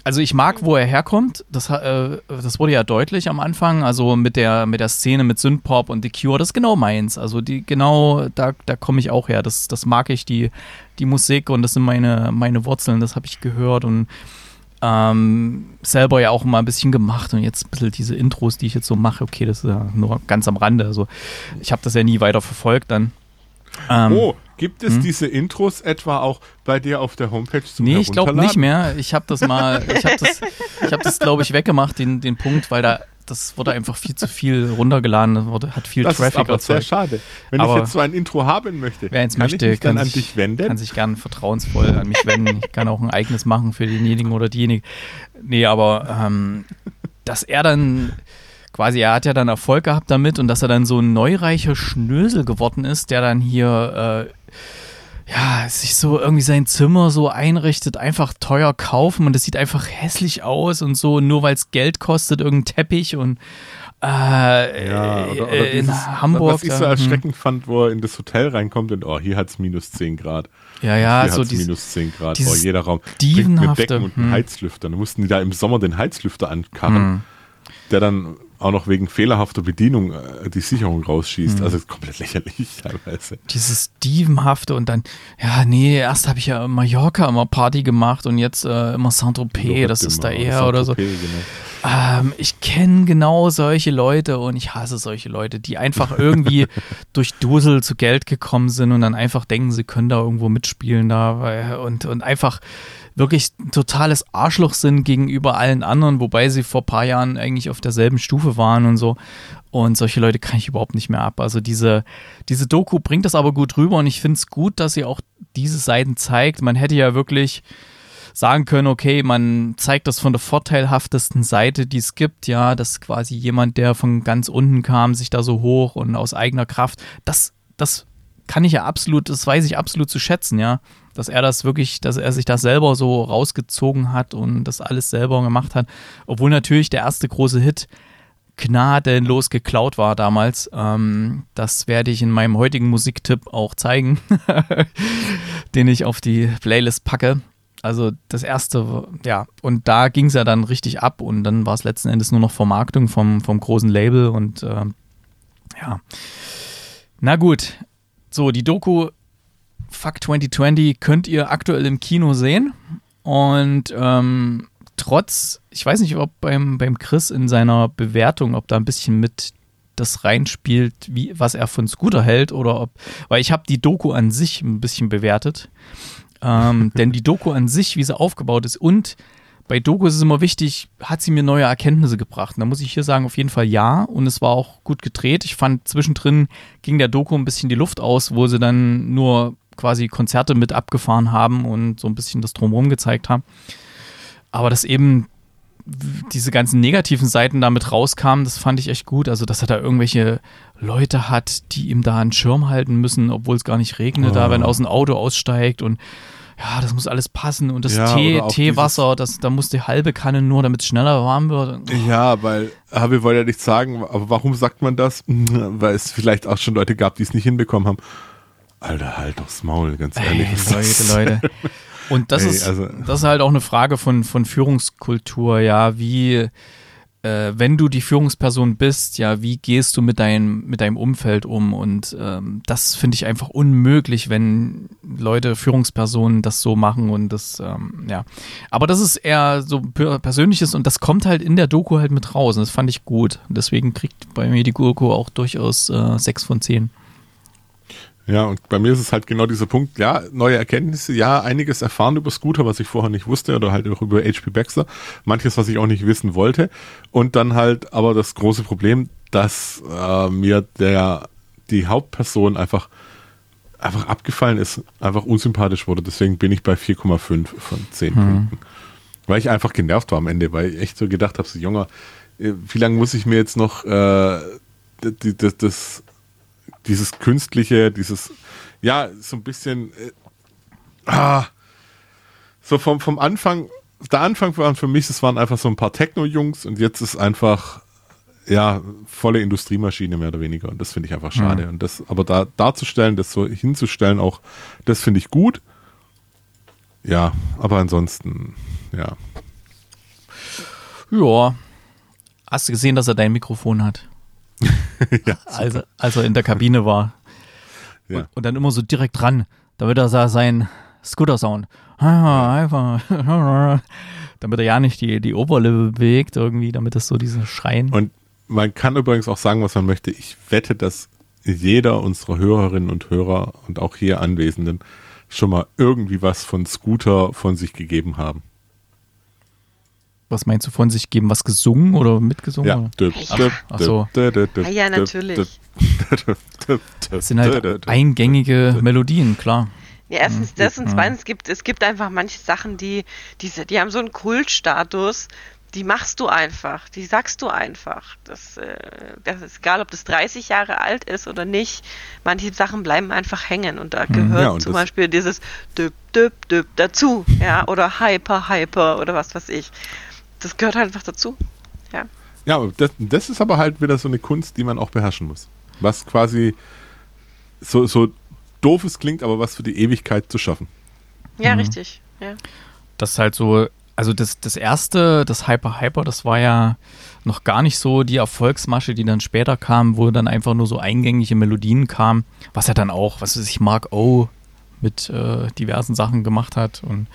Also ich mag, wo er herkommt. Das, äh, das wurde ja deutlich am Anfang. Also mit der, mit der Szene mit Synthpop und The Cure, das ist genau meins. Also die genau, da, da komme ich auch her. Das, das mag ich, die, die Musik und das sind meine, meine Wurzeln, das habe ich gehört und ähm, selber ja auch mal ein bisschen gemacht und jetzt ein bisschen diese Intros, die ich jetzt so mache, okay, das ist ja nur ganz am Rande. Also ich habe das ja nie weiter verfolgt dann. Ähm, oh, gibt es hm? diese Intros etwa auch bei dir auf der Homepage zum Nee, ich glaube nicht mehr. Ich habe das mal, ich habe das, ich habe das, glaube ich, weggemacht, den, den Punkt, weil da, das wurde einfach viel zu viel runtergeladen, wurde, hat viel Das ist Traffic aber sehr schade. Wenn Aber ich jetzt so ein Intro haben möchte, Wer jetzt kann möchte, ich mich dann kann an sich, dich wenden. kann sich gern vertrauensvoll an mich wenden. Ich kann auch ein eigenes machen für denjenigen oder diejenige. Nee, aber ähm, dass er dann quasi, er hat ja dann Erfolg gehabt damit und dass er dann so ein neureicher Schnösel geworden ist, der dann hier äh, ja, sich so irgendwie sein Zimmer so einrichtet, einfach teuer kaufen und das sieht einfach hässlich aus und so, nur weil es Geld kostet, irgendein Teppich und äh, ja, äh, oder, oder in dieses, Hamburg. Was ich so hm. erschreckend fand, wo er in das Hotel reinkommt und oh, hier hat es minus 10 Grad. Ja, ja, hier so dieses, minus 10 Grad. Oh, jeder Raum. Bringt mit Decken und einen hm. Heizlüfter. Dann mussten die da im Sommer den Heizlüfter ankarren, Hm. der dann auch noch wegen fehlerhafter Bedienung äh, die Sicherung rausschießt. Also komplett lächerlich teilweise. dieses Stevenhafte und dann, ja, nee, erst habe ich ja in Mallorca immer Party gemacht und jetzt äh, immer Saint-Tropez, das ist da eher oder so. Genau. Ähm, ich kenne genau solche Leute und ich hasse solche Leute, die einfach irgendwie durch Dusel zu Geld gekommen sind und dann einfach denken, sie können da irgendwo mitspielen da und, und einfach wirklich totales Arschloch sind gegenüber allen anderen, wobei sie vor ein paar Jahren eigentlich auf derselben Stufe waren und so. Und solche Leute kann ich überhaupt nicht mehr ab. Also diese, diese Doku bringt das aber gut rüber und ich finde es gut, dass sie auch diese Seiten zeigt. Man hätte ja wirklich sagen können, okay, man zeigt das von der vorteilhaftesten Seite, die es gibt, ja, dass quasi jemand, der von ganz unten kam, sich da so hoch und aus eigener Kraft, das, das kann ich ja absolut, das weiß ich absolut zu schätzen, ja, dass er das wirklich, dass er sich das selber so rausgezogen hat und das alles selber gemacht hat, obwohl natürlich der erste große Hit gnadenlos geklaut war damals. Ähm, das werde ich in meinem heutigen Musiktipp auch zeigen, den ich auf die Playlist packe. Also das erste, ja, und da ging es ja dann richtig ab und dann war es letzten Endes nur noch Vermarktung vom, vom großen Label und äh, ja. Na gut, so die Doku Fuck 2020 könnt ihr aktuell im Kino sehen und ähm, trotz, ich weiß nicht, ob beim, beim Chris in seiner Bewertung, ob da ein bisschen mit das reinspielt, wie, was er von Scooter hält oder ob, weil ich habe die Doku an sich ein bisschen bewertet. Ähm, denn die Doku an sich, wie sie aufgebaut ist und bei Doku ist es immer wichtig, hat sie mir neue Erkenntnisse gebracht? Und da muss ich hier sagen, auf jeden Fall ja. Und es war auch gut gedreht. Ich fand, zwischendrin ging der Doku ein bisschen die Luft aus, wo sie dann nur quasi Konzerte mit abgefahren haben und so ein bisschen das Drumherum gezeigt haben. Aber dass eben diese ganzen negativen Seiten damit rauskamen, das fand ich echt gut. Also, dass er da irgendwelche Leute hat, die ihm da einen Schirm halten müssen, obwohl es gar nicht regnet, oh. da wenn er aus dem Auto aussteigt und ja, das muss alles passen und das ja, Tee, Teewasser, das, da muss die halbe Kanne nur, damit es schneller warm wird. Ja, weil, wir wollen ja nicht sagen, aber warum sagt man das? Weil es vielleicht auch schon Leute gab, die es nicht hinbekommen haben. Alter, halt doch's Maul, ganz ehrlich. Ey, Leute, Leute. Und das, Ey, ist, also, das ist halt auch eine Frage von, von Führungskultur, ja, wie, äh, wenn du die Führungsperson bist, ja, wie gehst du mit, dein, mit deinem Umfeld um? Und ähm, das finde ich einfach unmöglich, wenn Leute, Führungspersonen das so machen und das, ähm, ja. Aber das ist eher so Persönliches und das kommt halt in der Doku halt mit raus und das fand ich gut. deswegen kriegt bei mir die Doku auch durchaus äh, 6 von 10. Ja, und bei mir ist es halt genau dieser Punkt, ja, neue Erkenntnisse, ja, einiges erfahren über Scooter, was ich vorher nicht wusste, oder halt auch über HP Baxter, manches, was ich auch nicht wissen wollte. Und dann halt aber das große Problem, dass äh, mir der die Hauptperson einfach einfach abgefallen ist, einfach unsympathisch wurde. Deswegen bin ich bei 4,5 von 10 hm. Punkten. Weil ich einfach genervt war am Ende, weil ich echt so gedacht habe, so Junger, äh, wie lange muss ich mir jetzt noch äh, das, das dieses künstliche, dieses, ja, so ein bisschen, äh, ah, so vom, vom Anfang, der Anfang waren für mich, es waren einfach so ein paar Techno-Jungs und jetzt ist einfach, ja, volle Industriemaschine mehr oder weniger und das finde ich einfach schade. Mhm. Und das, aber da darzustellen, das so hinzustellen, auch, das finde ich gut. Ja, aber ansonsten, ja. Ja. Hast du gesehen, dass er dein Mikrofon hat? ja, also, als er in der Kabine war. Ja. Und, und, dann immer so direkt dran, damit er da sein Scooter-Sound. Einfach. damit er ja nicht die, die Oberlippe bewegt, irgendwie, damit das so diese Schreien. Und man kann übrigens auch sagen, was man möchte. Ich wette, dass jeder unserer Hörerinnen und Hörer und auch hier Anwesenden schon mal irgendwie was von Scooter von sich gegeben haben. Was meinst du von sich geben? Was gesungen oder mitgesungen? Ja, döp, döp, Ach so. Ja, ja, natürlich. Das sind halt eingängige Melodien, klar. Ja, erstens das und zweitens gibt es gibt einfach manche Sachen, die, die, die haben so einen Kultstatus, die machst du einfach, die sagst du einfach. Das, äh, das ist egal, ob das 30 Jahre alt ist oder nicht. Manche Sachen bleiben einfach hängen und da gehört ja, und zum Beispiel dieses Düb, Düb, Düb dazu, ja, oder Hyper, Hyper oder was weiß ich das gehört halt einfach dazu. Ja. Ja, das, das ist aber halt wieder so eine Kunst, die man auch beherrschen muss. Was quasi so, so doof es klingt, aber was für die Ewigkeit zu schaffen. Ja, mhm. richtig. Ja. Das ist halt so, also das, das erste, das Hyper Hyper, das war ja noch gar nicht so die Erfolgsmasche, die dann später kam, wo dann einfach nur so eingängige Melodien kamen, was ja dann auch, was weiß ich, Mark O mit äh, diversen Sachen gemacht hat und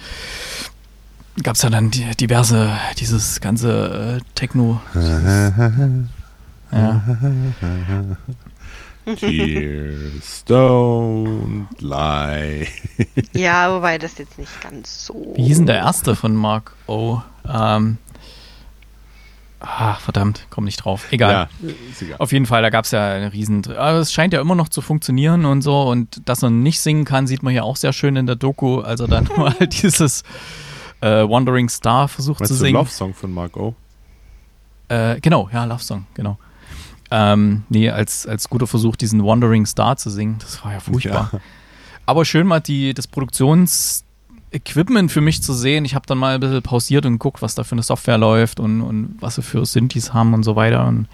gab es ja dann die, diverse, dieses ganze äh, Techno. ja. Don't lie. ja, wobei das jetzt nicht ganz so. Wie hieß denn der erste von Mark O? Ähm, ah, verdammt, komm nicht drauf. Egal. Ja, egal. Auf jeden Fall, da gab es ja eine riesen. Aber es scheint ja immer noch zu funktionieren und so. Und dass er nicht singen kann, sieht man ja auch sehr schön in der Doku. Also dann mal dieses äh, Wandering Star versucht Meinst zu singen. Love Song von Mark O. Äh, genau, ja, Love Song, genau. Ähm, nee, als, als guter Versuch, diesen Wandering Star zu singen. Das war ja furchtbar. Ja. Aber schön mal die, das Produktionsequipment für mich zu sehen. Ich habe dann mal ein bisschen pausiert und geguckt, was da für eine Software läuft und, und was sie für Synthes haben und so weiter und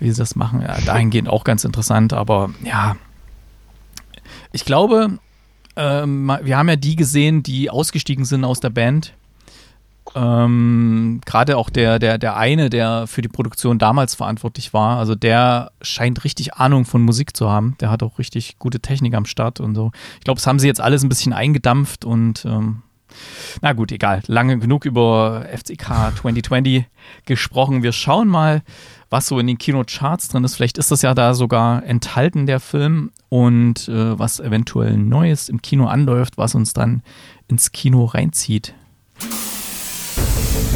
wie sie das machen. Ja, dahingehend auch ganz interessant, aber ja. Ich glaube, ähm, wir haben ja die gesehen, die ausgestiegen sind aus der Band. Ähm, Gerade auch der, der, der eine, der für die Produktion damals verantwortlich war, also der scheint richtig Ahnung von Musik zu haben. Der hat auch richtig gute Technik am Start und so. Ich glaube, das haben sie jetzt alles ein bisschen eingedampft und ähm, na gut, egal. Lange genug über FCK 2020 gesprochen. Wir schauen mal, was so in den Kinocharts drin ist. Vielleicht ist das ja da sogar enthalten, der Film, und äh, was eventuell Neues im Kino anläuft, was uns dann ins Kino reinzieht.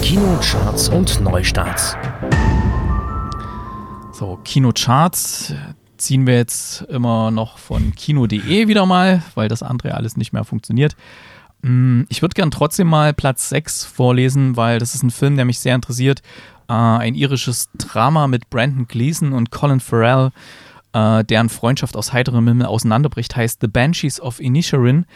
Kinocharts und Neustarts. So, Kinocharts ziehen wir jetzt immer noch von kino.de wieder mal, weil das andere alles nicht mehr funktioniert. Mm, ich würde gern trotzdem mal Platz 6 vorlesen, weil das ist ein Film, der mich sehr interessiert. Äh, ein irisches Drama mit Brandon Gleeson und Colin Farrell, äh, deren Freundschaft aus heiterem Himmel auseinanderbricht, heißt The Banshees of Inisherin.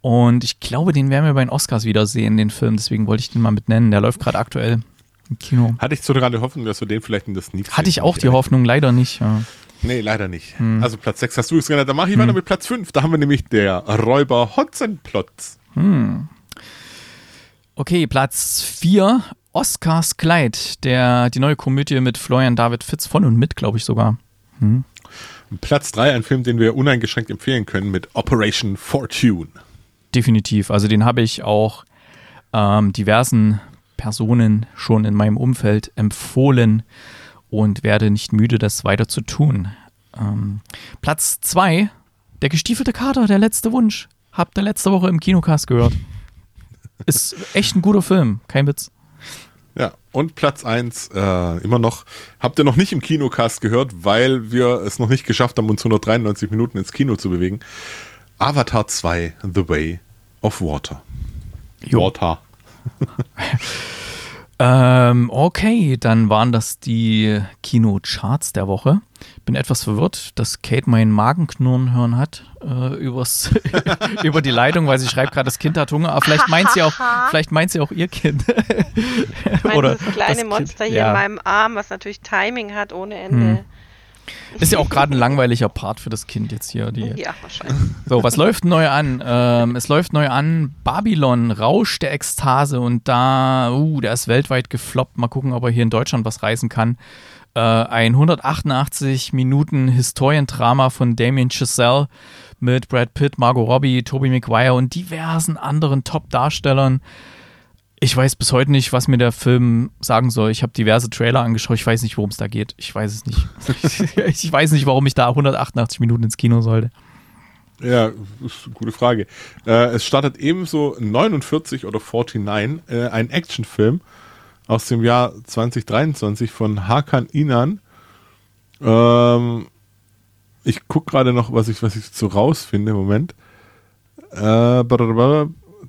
Und ich glaube, den werden wir bei den Oscars wiedersehen, den Film. Deswegen wollte ich den mal mit nennen. Der läuft gerade aktuell im Kino. Hatte ich so gerade Hoffnung, dass du den vielleicht in das Sneak Hatte ich auch die Hoffnung, leider nicht. Ja. Nee, leider nicht. Hm. Also Platz 6 hast du es genannt. Dann mache ich hm. weiter mit Platz 5. Da haben wir nämlich der Räuber Hotzenplotz. Hm. Okay, Platz 4, Oscars Kleid, der, die neue Komödie mit Florian David Fitz von und mit, glaube ich sogar. Hm. Platz 3, ein Film, den wir uneingeschränkt empfehlen können mit Operation Fortune. Definitiv. Also den habe ich auch ähm, diversen Personen schon in meinem Umfeld empfohlen und werde nicht müde, das weiter zu tun. Ähm, Platz 2, der gestiefelte Kater, der letzte Wunsch. Habt ihr letzte Woche im Kinocast gehört. Ist echt ein guter Film, kein Witz. Ja, und Platz 1 äh, immer noch, habt ihr noch nicht im Kinocast gehört, weil wir es noch nicht geschafft haben, uns 193 Minuten ins Kino zu bewegen. Avatar 2, The Way of Water. Jo. Water. Ähm, okay, dann waren das die Kinocharts der Woche. Bin etwas verwirrt, dass Kate meinen Magenknurren hören hat äh, übers, über die Leitung, weil sie schreibt gerade, das Kind hat Hunger. Aber vielleicht meint sie auch, vielleicht meint sie auch ihr Kind. Oder das kleine das Monster kind, hier ja. in meinem Arm, was natürlich Timing hat ohne Ende. Hm. Ist ja auch gerade ein langweiliger Part für das Kind jetzt hier. Die. Ja, wahrscheinlich. So, was läuft neu an? Ähm, es läuft neu an Babylon, Rausch der Ekstase und da, uh, der ist weltweit gefloppt. Mal gucken, ob er hier in Deutschland was reißen kann. Äh, ein 188 Minuten Historiendrama von Damien Chazelle mit Brad Pitt, Margot Robbie, Tobey Maguire und diversen anderen Top-Darstellern. Ich weiß bis heute nicht, was mir der Film sagen soll. Ich habe diverse Trailer angeschaut. Ich weiß nicht, worum es da geht. Ich weiß es nicht. ich weiß nicht, warum ich da 188 Minuten ins Kino sollte. Ja, ist eine gute Frage. Äh, es startet ebenso 49 oder 49, äh, ein Actionfilm aus dem Jahr 2023 von Hakan Inan. Ähm, ich gucke gerade noch, was ich, was ich so rausfinde. Moment. Äh,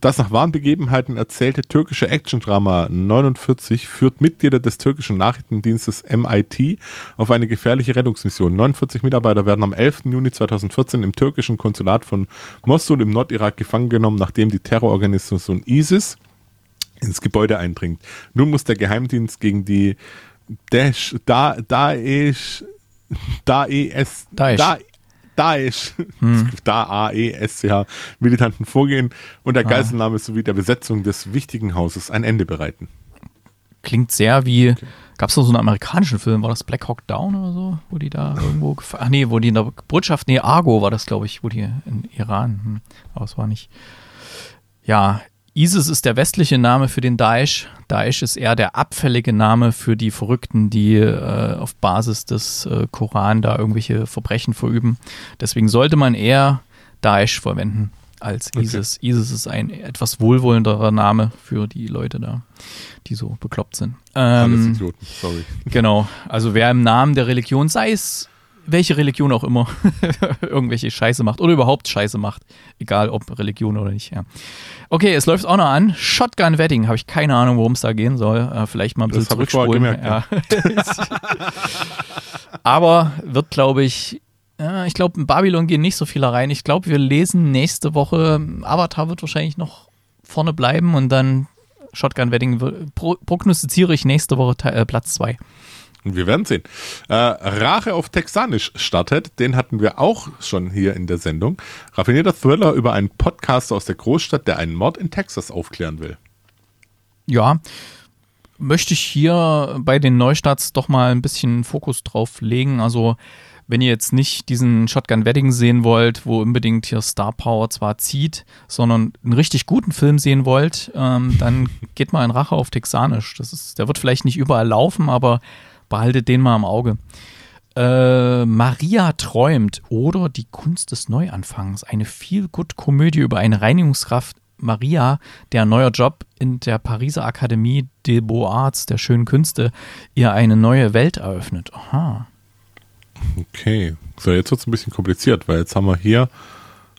das nach wahren Begebenheiten erzählte türkische Actiondrama 49 führt Mitglieder des türkischen Nachrichtendienstes MIT auf eine gefährliche Rettungsmission. 49 Mitarbeiter werden am 11. Juni 2014 im türkischen Konsulat von Mosul im Nordirak gefangen genommen, nachdem die Terrororganisation ISIS ins Gebäude eindringt. Nun muss der Geheimdienst gegen die Daesh, da, Daesh, Daesh, Daesh, Daesh, hm. da A-E-S-C-H, Militanten vorgehen und der ah. Geiselnahme sowie der Besetzung des wichtigen Hauses ein Ende bereiten. Klingt sehr wie, okay. gab es noch so einen amerikanischen Film, war das Black Hawk Down oder so, wo die da irgendwo, ach nee, wo die in der Botschaft, nee, Argo war das, glaube ich, wo die in Iran, hm, aber es war nicht. Ja, ISIS ist der westliche Name für den Daesh. Daesh ist eher der abfällige Name für die Verrückten, die äh, auf Basis des äh, Koran da irgendwelche Verbrechen verüben. Deswegen sollte man eher Daesh verwenden als ISIS. Okay. ISIS ist ein etwas wohlwollenderer Name für die Leute da, die so bekloppt sind. Ähm, Alles Idioten, sorry. Genau, also wer im Namen der Religion, sei es welche Religion auch immer irgendwelche Scheiße macht oder überhaupt Scheiße macht. Egal ob Religion oder nicht. Ja. Okay, es läuft auch noch an. Shotgun Wedding. Habe ich keine Ahnung, worum es da gehen soll. Äh, vielleicht mal ein bisschen das zurückspulen. Gemerkt, ja. Aber wird, glaube ich, ja, ich glaube, in Babylon gehen nicht so viele rein. Ich glaube, wir lesen nächste Woche. Avatar wird wahrscheinlich noch vorne bleiben und dann Shotgun Wedding prognostiziere ich nächste Woche äh, Platz 2. Wir werden sehen. Äh, Rache auf Texanisch startet. Den hatten wir auch schon hier in der Sendung. Raffinierter Thriller über einen Podcaster aus der Großstadt, der einen Mord in Texas aufklären will. Ja, möchte ich hier bei den Neustarts doch mal ein bisschen Fokus drauf legen. Also, wenn ihr jetzt nicht diesen Shotgun Wedding sehen wollt, wo unbedingt hier Star Power zwar zieht, sondern einen richtig guten Film sehen wollt, ähm, dann geht mal in Rache auf Texanisch. Das ist, der wird vielleicht nicht überall laufen, aber behaltet den mal im Auge. Äh, Maria träumt oder die Kunst des Neuanfangs. Eine Feel-Good-Komödie über eine Reinigungskraft Maria, der neuer Job in der Pariser Akademie des Beaux-Arts der schönen Künste ihr eine neue Welt eröffnet. Aha. Okay. So, jetzt wird es ein bisschen kompliziert, weil jetzt haben wir hier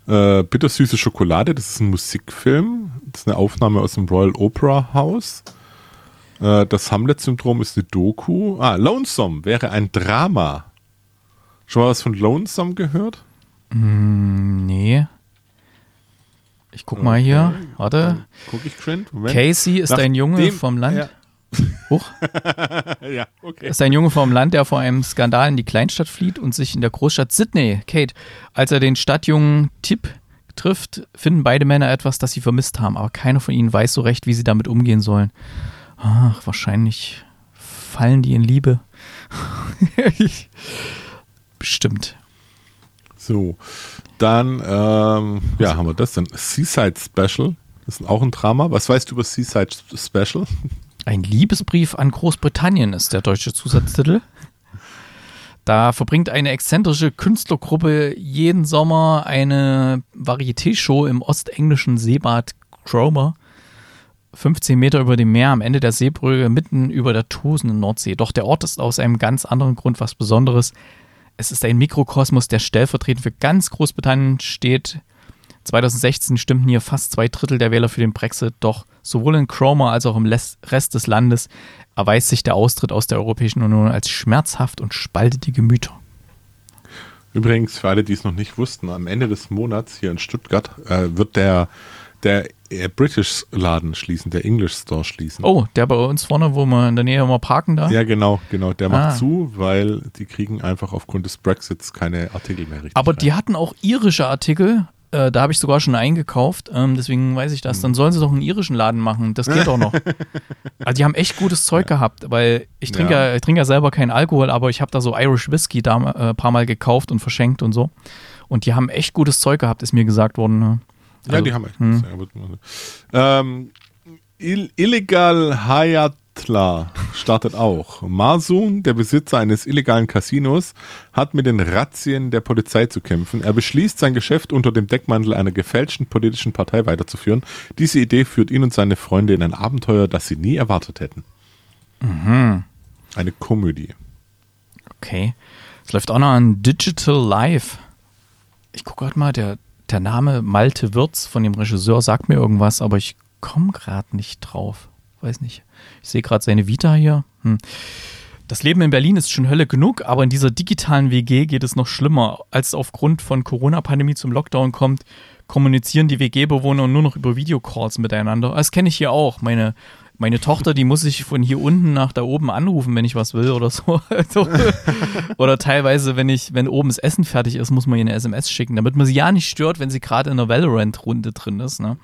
äh, Bittersüße Schokolade. Das ist ein Musikfilm. Das ist eine Aufnahme aus dem Royal Opera House. Äh, das Hamlet-Syndrom ist eine Doku. Ah, Lonesome wäre ein Drama. Schon mal was von Lonesome gehört? Hm, nee. Ich guck mal hier. Warte. Guck ich geschwind. Casey ist Nach ein Junge vom Land. Ja. Huch. ja, okay. ist ein Junge vom Land, der vor einem Skandal in die Kleinstadt flieht und sich in der Großstadt Sydney, Kate, als er den Stadtjungen Tip trifft, finden beide Männer etwas, das sie vermisst haben, aber keiner von ihnen weiß so recht, wie sie damit umgehen sollen. Ach, wahrscheinlich fallen die in Liebe. Bestimmt. So, dann, ähm, ja, haben wir das dann. Seaside Special. Das ist auch ein Drama. Was weißt du über Seaside Special? Ein Liebesbrief an Großbritannien ist der deutsche Zusatztitel. Da verbringt eine exzentrische Künstlergruppe jeden Sommer eine Varieté-Show im ostenglischen Seebad Cromer. 15 Meter über dem Meer am Ende der Seebrücke, mitten über der tosenden Nordsee. Doch der Ort ist aus einem ganz anderen Grund was Besonderes. Es ist ein Mikrokosmos, der stellvertretend für ganz Großbritannien steht. 2016 stimmten hier fast zwei Drittel der Wähler für den Brexit, doch sowohl in Cromer als auch im Rest des Landes erweist sich der Austritt aus der Europäischen Union als schmerzhaft und spaltet die Gemüter. Übrigens, für alle, die es noch nicht wussten, am Ende des Monats hier in Stuttgart äh, wird der, der äh, British Laden schließen, der English Store schließen. Oh, der bei uns vorne, wo wir in der Nähe immer parken da? Ja, genau, genau. Der macht Ah. zu, weil die kriegen einfach aufgrund des Brexits keine Artikel mehr richtig. Aber rein. die hatten auch irische Artikel. Äh, da habe ich sogar schon eingekauft. Ähm, deswegen weiß ich das. Dann sollen sie doch einen irischen Laden machen. Das geht auch noch. Also die haben echt gutes Zeug gehabt, weil ich trinke ja. Ja. ich trinke ja selber keinen Alkohol, aber ich habe da so Irish Whisky da äh, ein paar Mal gekauft und verschenkt und so. Und die haben echt gutes Zeug gehabt, ist mir gesagt worden. Ne? Ja, Also, die haben echt. hm. sehr gut. Ähm, Ill Illegal Hayatla startet auch. Marsun, der Besitzer eines illegalen Casinos, hat mit den Razzien der Polizei zu kämpfen. Er beschließt, sein Geschäft unter dem Deckmantel einer gefälschten politischen Partei weiterzuführen. Diese Idee führt ihn und seine Freunde in ein Abenteuer, das sie nie erwartet hätten. Mhm. Eine Komödie. Okay. Es läuft auch noch an Digital Live. Ich gucke gerade mal, der, der Name Malte Wirz von dem Regisseur sagt mir irgendwas, aber ich komme gerade nicht drauf. Weiß nicht. Ich sehe gerade seine Vita hier. Hm. Das Leben in Berlin ist schon Hölle genug, aber in dieser digitalen WG geht es noch schlimmer. Als es aufgrund von Corona-Pandemie zum Lockdown kommt, kommunizieren die WG-Bewohner nur noch über Videocalls miteinander. Das kenne ich hier auch. Meine, meine Tochter, die muss ich von hier unten nach da oben anrufen, wenn ich was will oder so. Also, oder teilweise, wenn ich, wenn oben das Essen fertig ist, muss man ihr eine SMS schicken, damit man sie ja nicht stört, wenn sie gerade in einer Valorant-Runde drin ist. Ne?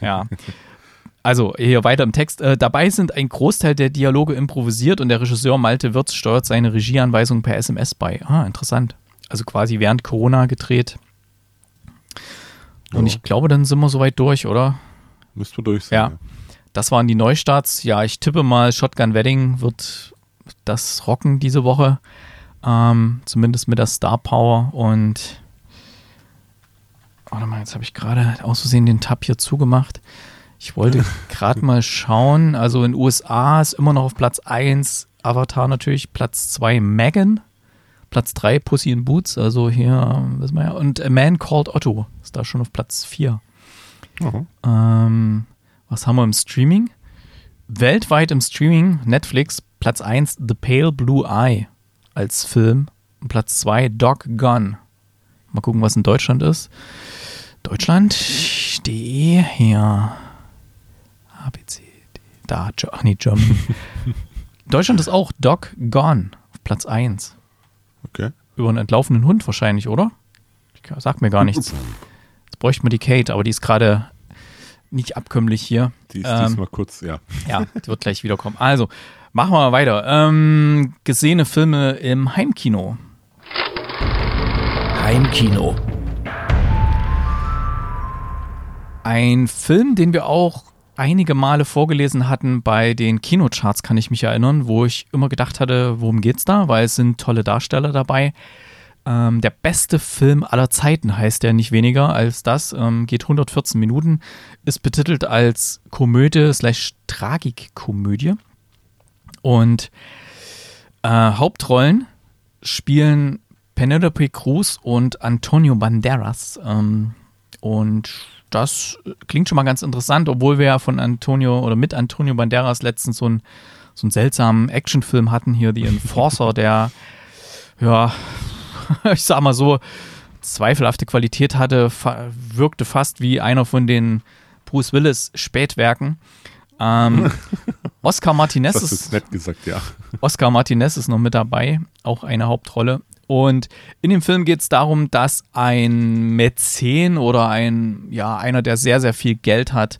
Ja. Also, hier weiter im Text. Äh, dabei sind ein Großteil der Dialoge improvisiert und der Regisseur Malte Wirz steuert seine Regieanweisungen per SMS bei. Ah, interessant. Also quasi während Corona gedreht. Und Ja. ich glaube, dann sind wir soweit durch, oder? Müsste durch sein. Ja. Das waren die Neustarts. Ja, ich tippe mal, Shotgun Wedding wird das rocken diese Woche. Ähm, zumindest mit der Star Power. Und warte mal, jetzt habe ich gerade aus Versehen den Tab hier zugemacht. Ich wollte gerade mal schauen. Also in USA ist immer noch auf Platz 1 Avatar natürlich, Platz 2 Megan, Platz 3 Pussy in Boots, also hier, wissen wir ja. Und A Man Called Otto ist da schon auf Platz 4. Mhm. Ähm, was haben wir im Streaming? Weltweit im Streaming Netflix Platz 1 The Pale Blue Eye als Film und Platz 2 Dog Gun. Mal gucken, was in Deutschland ist. Deutschland.de hier. ABC. Da, Jo- ach nee, Germany. Deutschland ist auch Dog Gone auf Platz 1. Okay. Über einen entlaufenden Hund wahrscheinlich, oder? Sagt mir gar nichts. Jetzt bräuchten wir die Kate, aber die ist gerade nicht abkömmlich hier. Die ist Ähm, diesmal kurz, ja. Ja, die wird gleich wiederkommen. Also, machen wir mal weiter. Ähm, gesehene Filme im Heimkino. Heimkino. Ein Film, den wir auch einige Male vorgelesen hatten bei den Kinocharts, kann ich mich erinnern, wo ich immer gedacht hatte, worum geht's da? Weil es sind tolle Darsteller dabei. Ähm, der beste Film aller Zeiten heißt der nicht weniger als das. Ähm, geht 114 Minuten, ist betitelt als Komödie slash Tragikkomödie. Und äh, Hauptrollen spielen Penelope Cruz und Antonio Banderas. Ähm, und das klingt schon mal ganz interessant, obwohl wir ja von Antonio oder mit Antonio Banderas letztens so einen, so einen seltsamen Actionfilm hatten, hier The Enforcer, der, ja, ich sag mal so, zweifelhafte Qualität hatte, wirkte fast wie einer von den Bruce Willis Spätwerken. Ähm, Oscar Martinez Das ist ist nett gesagt, ja. Oscar Martinez ist noch mit dabei, auch eine Hauptrolle. Und in dem Film geht es darum, dass ein Mäzen oder ein, ja, einer, der sehr, sehr viel Geld hat,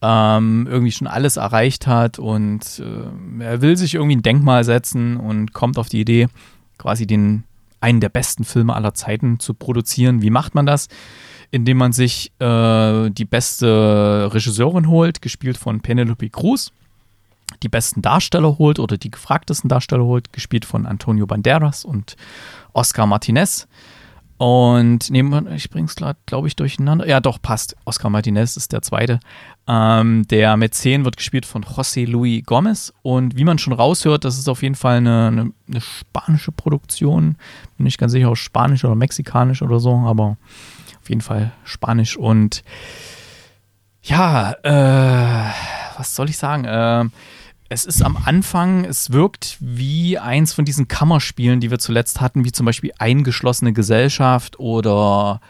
ähm, irgendwie schon alles erreicht hat und äh, er will sich irgendwie ein Denkmal setzen und kommt auf die Idee, quasi den einen der besten Filme aller Zeiten zu produzieren. Wie macht man das? Indem man sich äh, die beste Regisseurin holt, gespielt von Penelope Cruz die besten Darsteller holt oder die gefragtesten Darsteller holt, gespielt von Antonio Banderas und Oscar Martinez. Und nehmen wir, ich bring's gerade, glaube ich, durcheinander. Ja, doch, passt. Oscar Martinez ist der zweite. Ähm, der Mäzen wird gespielt von José Luis Gomez. Und wie man schon raushört, das ist auf jeden Fall eine, eine, eine spanische Produktion. Bin nicht ganz sicher, ob Spanisch oder Mexikanisch oder so, aber auf jeden Fall Spanisch. Und ja, äh, was soll ich sagen? Äh, es ist am Anfang, es wirkt wie eins von diesen Kammerspielen, die wir zuletzt hatten, wie zum Beispiel Eingeschlossene Gesellschaft oder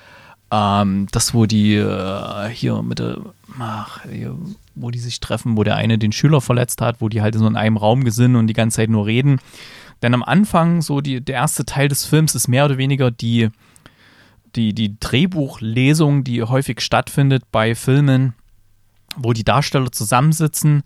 ähm, das, wo die äh, hier mit der, ach, wo die sich treffen, wo der eine den Schüler verletzt hat, wo die halt so in einem Raum gesinnen und die ganze Zeit nur reden. Denn am Anfang, so die, der erste Teil des Films ist mehr oder weniger die, die, die Drehbuchlesung, die häufig stattfindet bei Filmen, wo die Darsteller zusammensitzen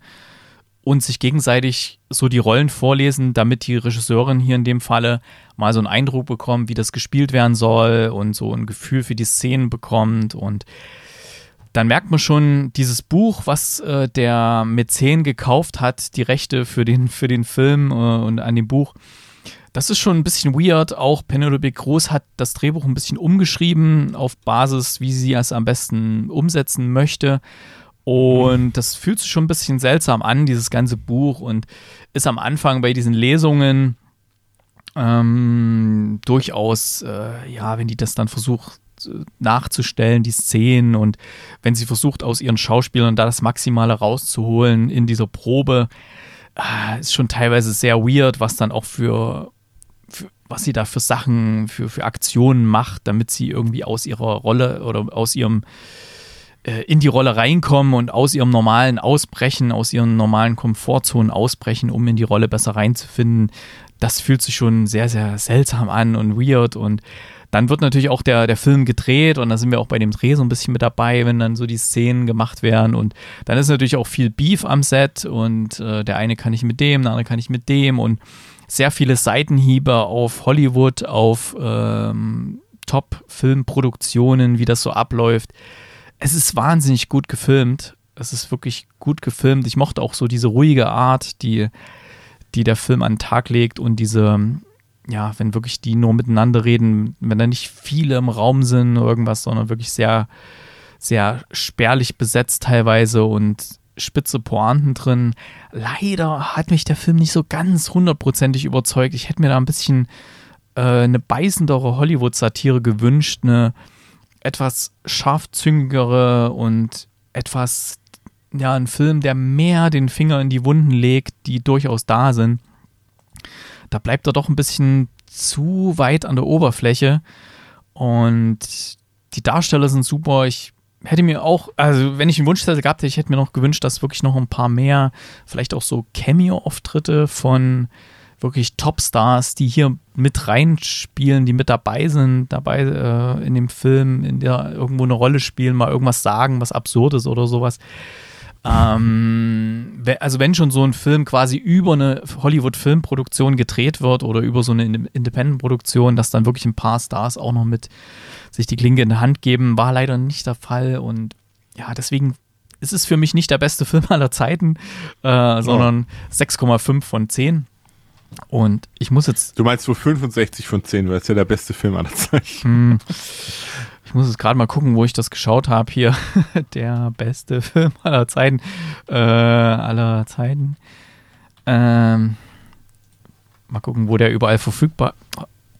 und sich gegenseitig so die Rollen vorlesen, damit die Regisseurin hier in dem Falle mal so einen Eindruck bekommt, wie das gespielt werden soll und so ein Gefühl für die Szenen bekommt. Und dann merkt man schon, dieses Buch, was äh, der Mäzen gekauft hat, die Rechte für den, für den Film äh, und an dem Buch, das ist schon ein bisschen weird. Auch Penelope Cruz hat das Drehbuch ein bisschen umgeschrieben auf Basis, wie sie es am besten umsetzen möchte. Und das fühlt sich schon ein bisschen seltsam an, dieses ganze Buch. Und ist am Anfang bei diesen Lesungen ähm, durchaus, äh, ja, wenn die das dann versucht nachzustellen, die Szenen und wenn sie versucht, aus ihren Schauspielern da das Maximale rauszuholen in dieser Probe, äh, ist schon teilweise sehr weird, was dann auch für, für was sie da für Sachen, für, für Aktionen macht, damit sie irgendwie aus ihrer Rolle oder aus ihrem äh, in die Rolle reinkommen und aus ihrem normalen ausbrechen, aus ihren normalen Komfortzonen ausbrechen, um in die Rolle besser reinzufinden. Das fühlt sich schon sehr, sehr seltsam an und weird und dann wird natürlich auch der, der Film gedreht und da sind wir auch bei dem Dreh so ein bisschen mit dabei, wenn dann so die Szenen gemacht werden und dann ist natürlich auch viel Beef am Set und äh, der eine kann nicht mit dem, der andere kann nicht mit dem und sehr viele Seitenhiebe auf Hollywood, auf ähm, Top-Filmproduktionen, wie das so abläuft. Es ist wahnsinnig gut gefilmt. Es ist wirklich gut gefilmt. Ich mochte auch so diese ruhige Art, die, die der Film an den Tag legt und diese, ja, wenn wirklich die nur miteinander reden, wenn da nicht viele im Raum sind oder irgendwas, sondern wirklich sehr, sehr spärlich besetzt teilweise und spitze Pointen drin. Leider hat mich der Film nicht so ganz hundertprozentig überzeugt. Ich hätte mir da ein bisschen äh, eine beißendere Hollywood-Satire gewünscht, eine etwas scharfzüngigere und etwas, ja, ein Film, der mehr den Finger in die Wunden legt, die durchaus da sind. Da bleibt er doch ein bisschen zu weit an der Oberfläche und die Darsteller sind super. Ich hätte mir auch, also wenn ich einen gehabt hätte, ich hätte mir noch gewünscht, dass wirklich noch ein paar mehr, vielleicht auch so Cameo-Auftritte von wirklich Topstars, die hier mit reinspielen, die mit dabei sind, dabei äh, in dem Film, in der irgendwo eine Rolle spielen, mal irgendwas sagen, was Absurdes oder sowas. Ähm, also wenn schon so ein Film quasi über eine Hollywood-Filmproduktion gedreht wird oder über so eine Independent-Produktion, dass dann wirklich ein paar Stars auch noch mit sich die Klinke in die Hand geben, war leider nicht der Fall und ja, deswegen ist es für mich nicht der beste Film aller Zeiten, äh, sondern oh. 6,5 von 10. Und ich muss jetzt. Du meinst wohl 65 von 10, weil es ja der beste Film aller Zeiten. Hm, ich muss jetzt gerade mal gucken, wo ich das geschaut habe hier. der beste Film aller Zeiten. Äh, aller Zeiten. Ähm, mal gucken, wo der überall verfügbar.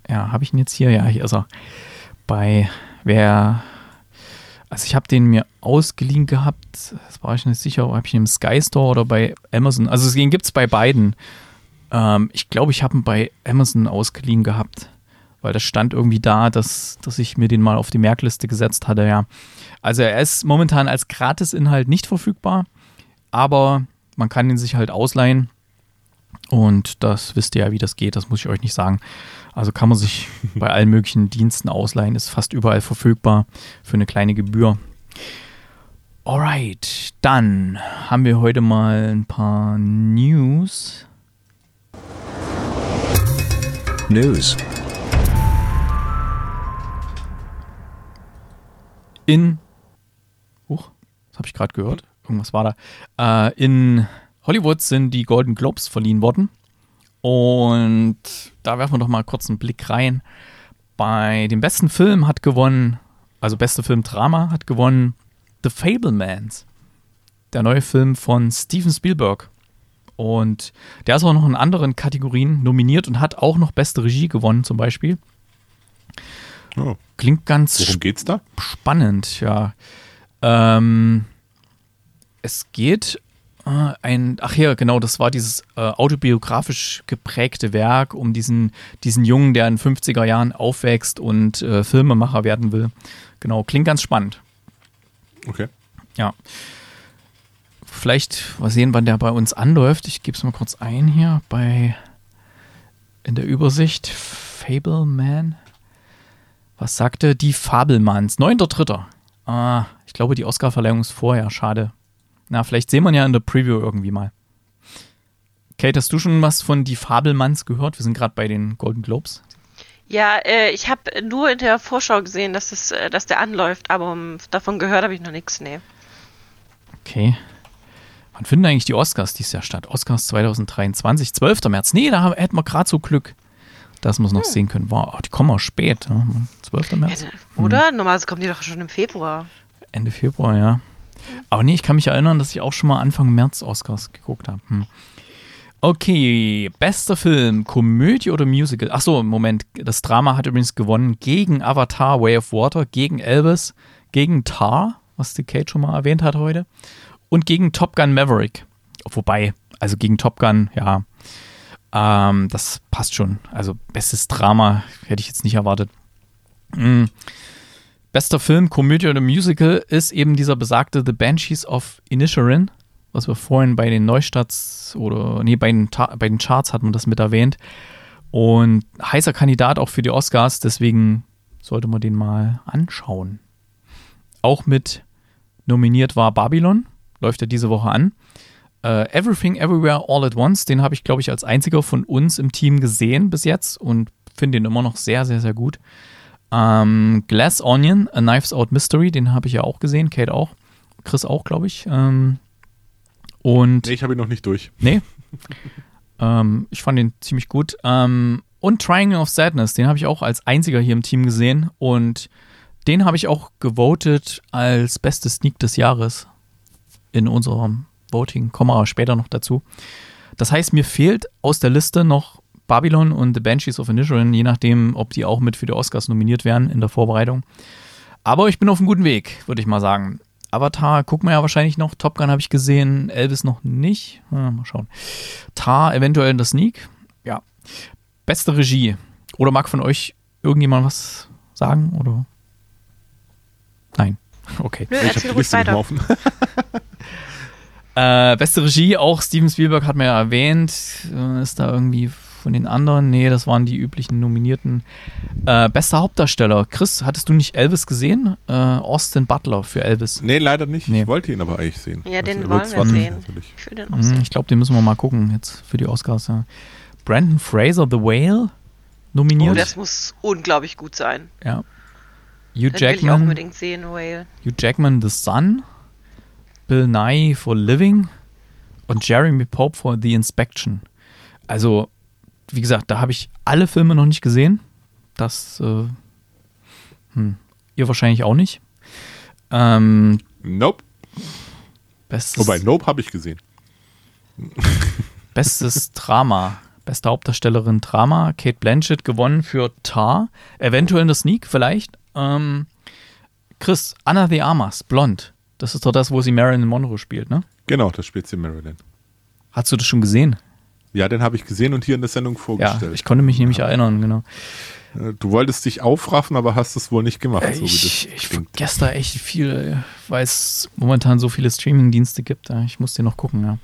Ja, habe ich ihn jetzt hier? Ja, hier ist er. Bei wer. Also ich habe den mir ausgeliehen gehabt. Das war ich nicht sicher, ob ich ihn im Sky Store oder bei Amazon. Also den gibt es bei beiden. Ähm, ich glaube, ich habe ihn bei Amazon ausgeliehen gehabt, weil das stand irgendwie da, dass, dass ich mir den mal auf die Merkliste gesetzt hatte, ja. Also er ist momentan als Gratisinhalt nicht verfügbar, aber man kann ihn sich halt ausleihen. Und das wisst ihr ja, wie das geht, das muss ich euch nicht sagen. Also kann man sich bei allen möglichen Diensten ausleihen, ist fast überall verfügbar für eine kleine Gebühr. Alright, dann haben wir heute mal ein paar News. News. In. Huch, das habe ich gerade gehört. Irgendwas war da. Äh, in Hollywood sind die Golden Globes verliehen worden. Und da werfen wir doch mal kurz einen Blick rein. Bei dem besten Film hat gewonnen, also beste Film Drama hat gewonnen The Fablemans. Der neue Film von Steven Spielberg. Und der ist auch noch in anderen Kategorien nominiert und hat auch noch beste Regie gewonnen, zum Beispiel. Oh. Klingt ganz Worum geht's da? spannend, ja. Ähm, es geht äh, ein, ach ja, genau, das war dieses äh, autobiografisch geprägte Werk um diesen, diesen Jungen, der in 50er Jahren aufwächst und äh, Filmemacher werden will. Genau, klingt ganz spannend. Okay. Ja vielleicht mal sehen, wann der bei uns anläuft. Ich gebe es mal kurz ein hier bei in der Übersicht. Fableman. Was sagte die Fabelmanns? 9.3. Ah, ich glaube, die Oscar-Verleihung ist vorher. Schade. Na, vielleicht sehen wir ja in der Preview irgendwie mal. Kate, hast du schon was von die Fabelmanns gehört? Wir sind gerade bei den Golden Globes. Ja, äh, ich habe nur in der Vorschau gesehen, dass, es, äh, dass der anläuft, aber um, ähm, davon gehört habe ich noch nichts. Nee. Okay. Wann finden eigentlich die Oscars dieses Jahr statt? Oscars 2023, 12. März. Nee, da hätten wir gerade so Glück, dass es noch hm. sehen können. Wow, die kommen auch spät. Ne? 12. März. Oder? Hm. Normalerweise kommen die doch schon im Februar. Ende Februar, ja. Aber nee, ich kann mich erinnern, dass ich auch schon mal Anfang März Oscars geguckt habe. Hm. Okay, bester Film, Komödie oder Musical? Achso, Moment, das Drama hat übrigens gewonnen gegen Avatar, Way of Water, gegen Elvis, gegen Tar, was die Kate schon mal erwähnt hat heute, und gegen Top Gun Maverick. Wobei, also gegen Top Gun, ja, ähm, das passt schon. Also bestes Drama hätte ich jetzt nicht erwartet. Mhm. Bester Film, Komödie oder Musical ist eben dieser besagte The Banshees of Inisherin, was wir vorhin bei den Neustarts oder nee, bei den, bei den Charts hatten wir das mit erwähnt. Und heißer Kandidat auch für die Oscars, deswegen sollte man den mal anschauen. Auch mit nominiert war Babylon läuft ja diese Woche an. Uh, Everything Everywhere All at Once, den habe ich, glaube ich, als einziger von uns im Team gesehen bis jetzt und finde den immer noch sehr, sehr, sehr gut. Um, ähm, Glass Onion, A Knives Out Mystery, den habe ich ja auch gesehen, Kate auch, Chris auch, glaube ich. Um, ähm, und nee, ich habe ihn noch nicht durch. Nee. um, ähm, ich fand ihn ziemlich gut. und Triangle of Sadness, den habe ich auch als einziger hier im Team gesehen und den habe ich auch gewotet als beste Sneak des Jahres in unserem Voting. Kommen wir später noch dazu. Das heißt, mir fehlt aus der Liste noch Babylon und The Banshees of Inisherin, je nachdem, ob die auch mit für die Oscars nominiert werden in der Vorbereitung. Aber ich bin auf einem guten Weg, würde ich mal sagen. Avatar gucken wir ja wahrscheinlich noch. Top Gun habe ich gesehen, Elvis noch nicht. Ja, mal schauen. Tar eventuell in der Sneak. Ja. Beste Regie. Oder mag von euch irgendjemand was sagen? Oder? Nein. Okay. Nö, ich habe die Liste nicht offen. Äh, beste Regie, auch Steven Spielberg hat mir ja erwähnt. Äh, ist da irgendwie von den anderen? Nee, das waren die üblichen Nominierten. Äh, bester Hauptdarsteller. Chris, hattest du nicht Elvis gesehen? Äh, Austin Butler für Elvis. Nee, leider nicht. Nee. Ich wollte ihn aber eigentlich sehen. Ja, den Also, wollen Will wir sehen. natürlich. Ich will den auch Mhm, sehen. ich glaube, den müssen wir mal gucken jetzt für die Oscars. Ja. Brandon Fraser, The Whale, nominiert. Oh, das muss unglaublich gut sein. ja. Hugh Den will ich auch Jackman, unbedingt sehen, Whale. Hugh Jackman, The Sun, Bill Nye for Living und Jeremy Pope for The Inspection. Also, wie gesagt, da habe ich alle Filme noch nicht gesehen. Das, äh, hm, ihr wahrscheinlich auch nicht. Ähm, Nope. bestes, Wobei, Nope habe ich gesehen. bestes Drama. Beste Hauptdarstellerin Drama. Kate Blanchett gewonnen für Tar. Eventuell in der Sneak vielleicht. Ähm, Chris, Anna the Armas, blond. Das ist doch das, wo sie Marilyn Monroe spielt, ne? Genau, das spielt sie Marilyn. Hast du das schon gesehen? Ja, den habe ich gesehen und hier in der Sendung Ja, vorgestellt. ich konnte mich nämlich erinnern, genau. Äh, du wolltest dich aufraffen, aber hast es wohl nicht gemacht, so wie ich ich vergesse da echt viel, äh, weil es momentan so viele Streaming-Dienste gibt. ja. Ich muss den noch gucken, ja.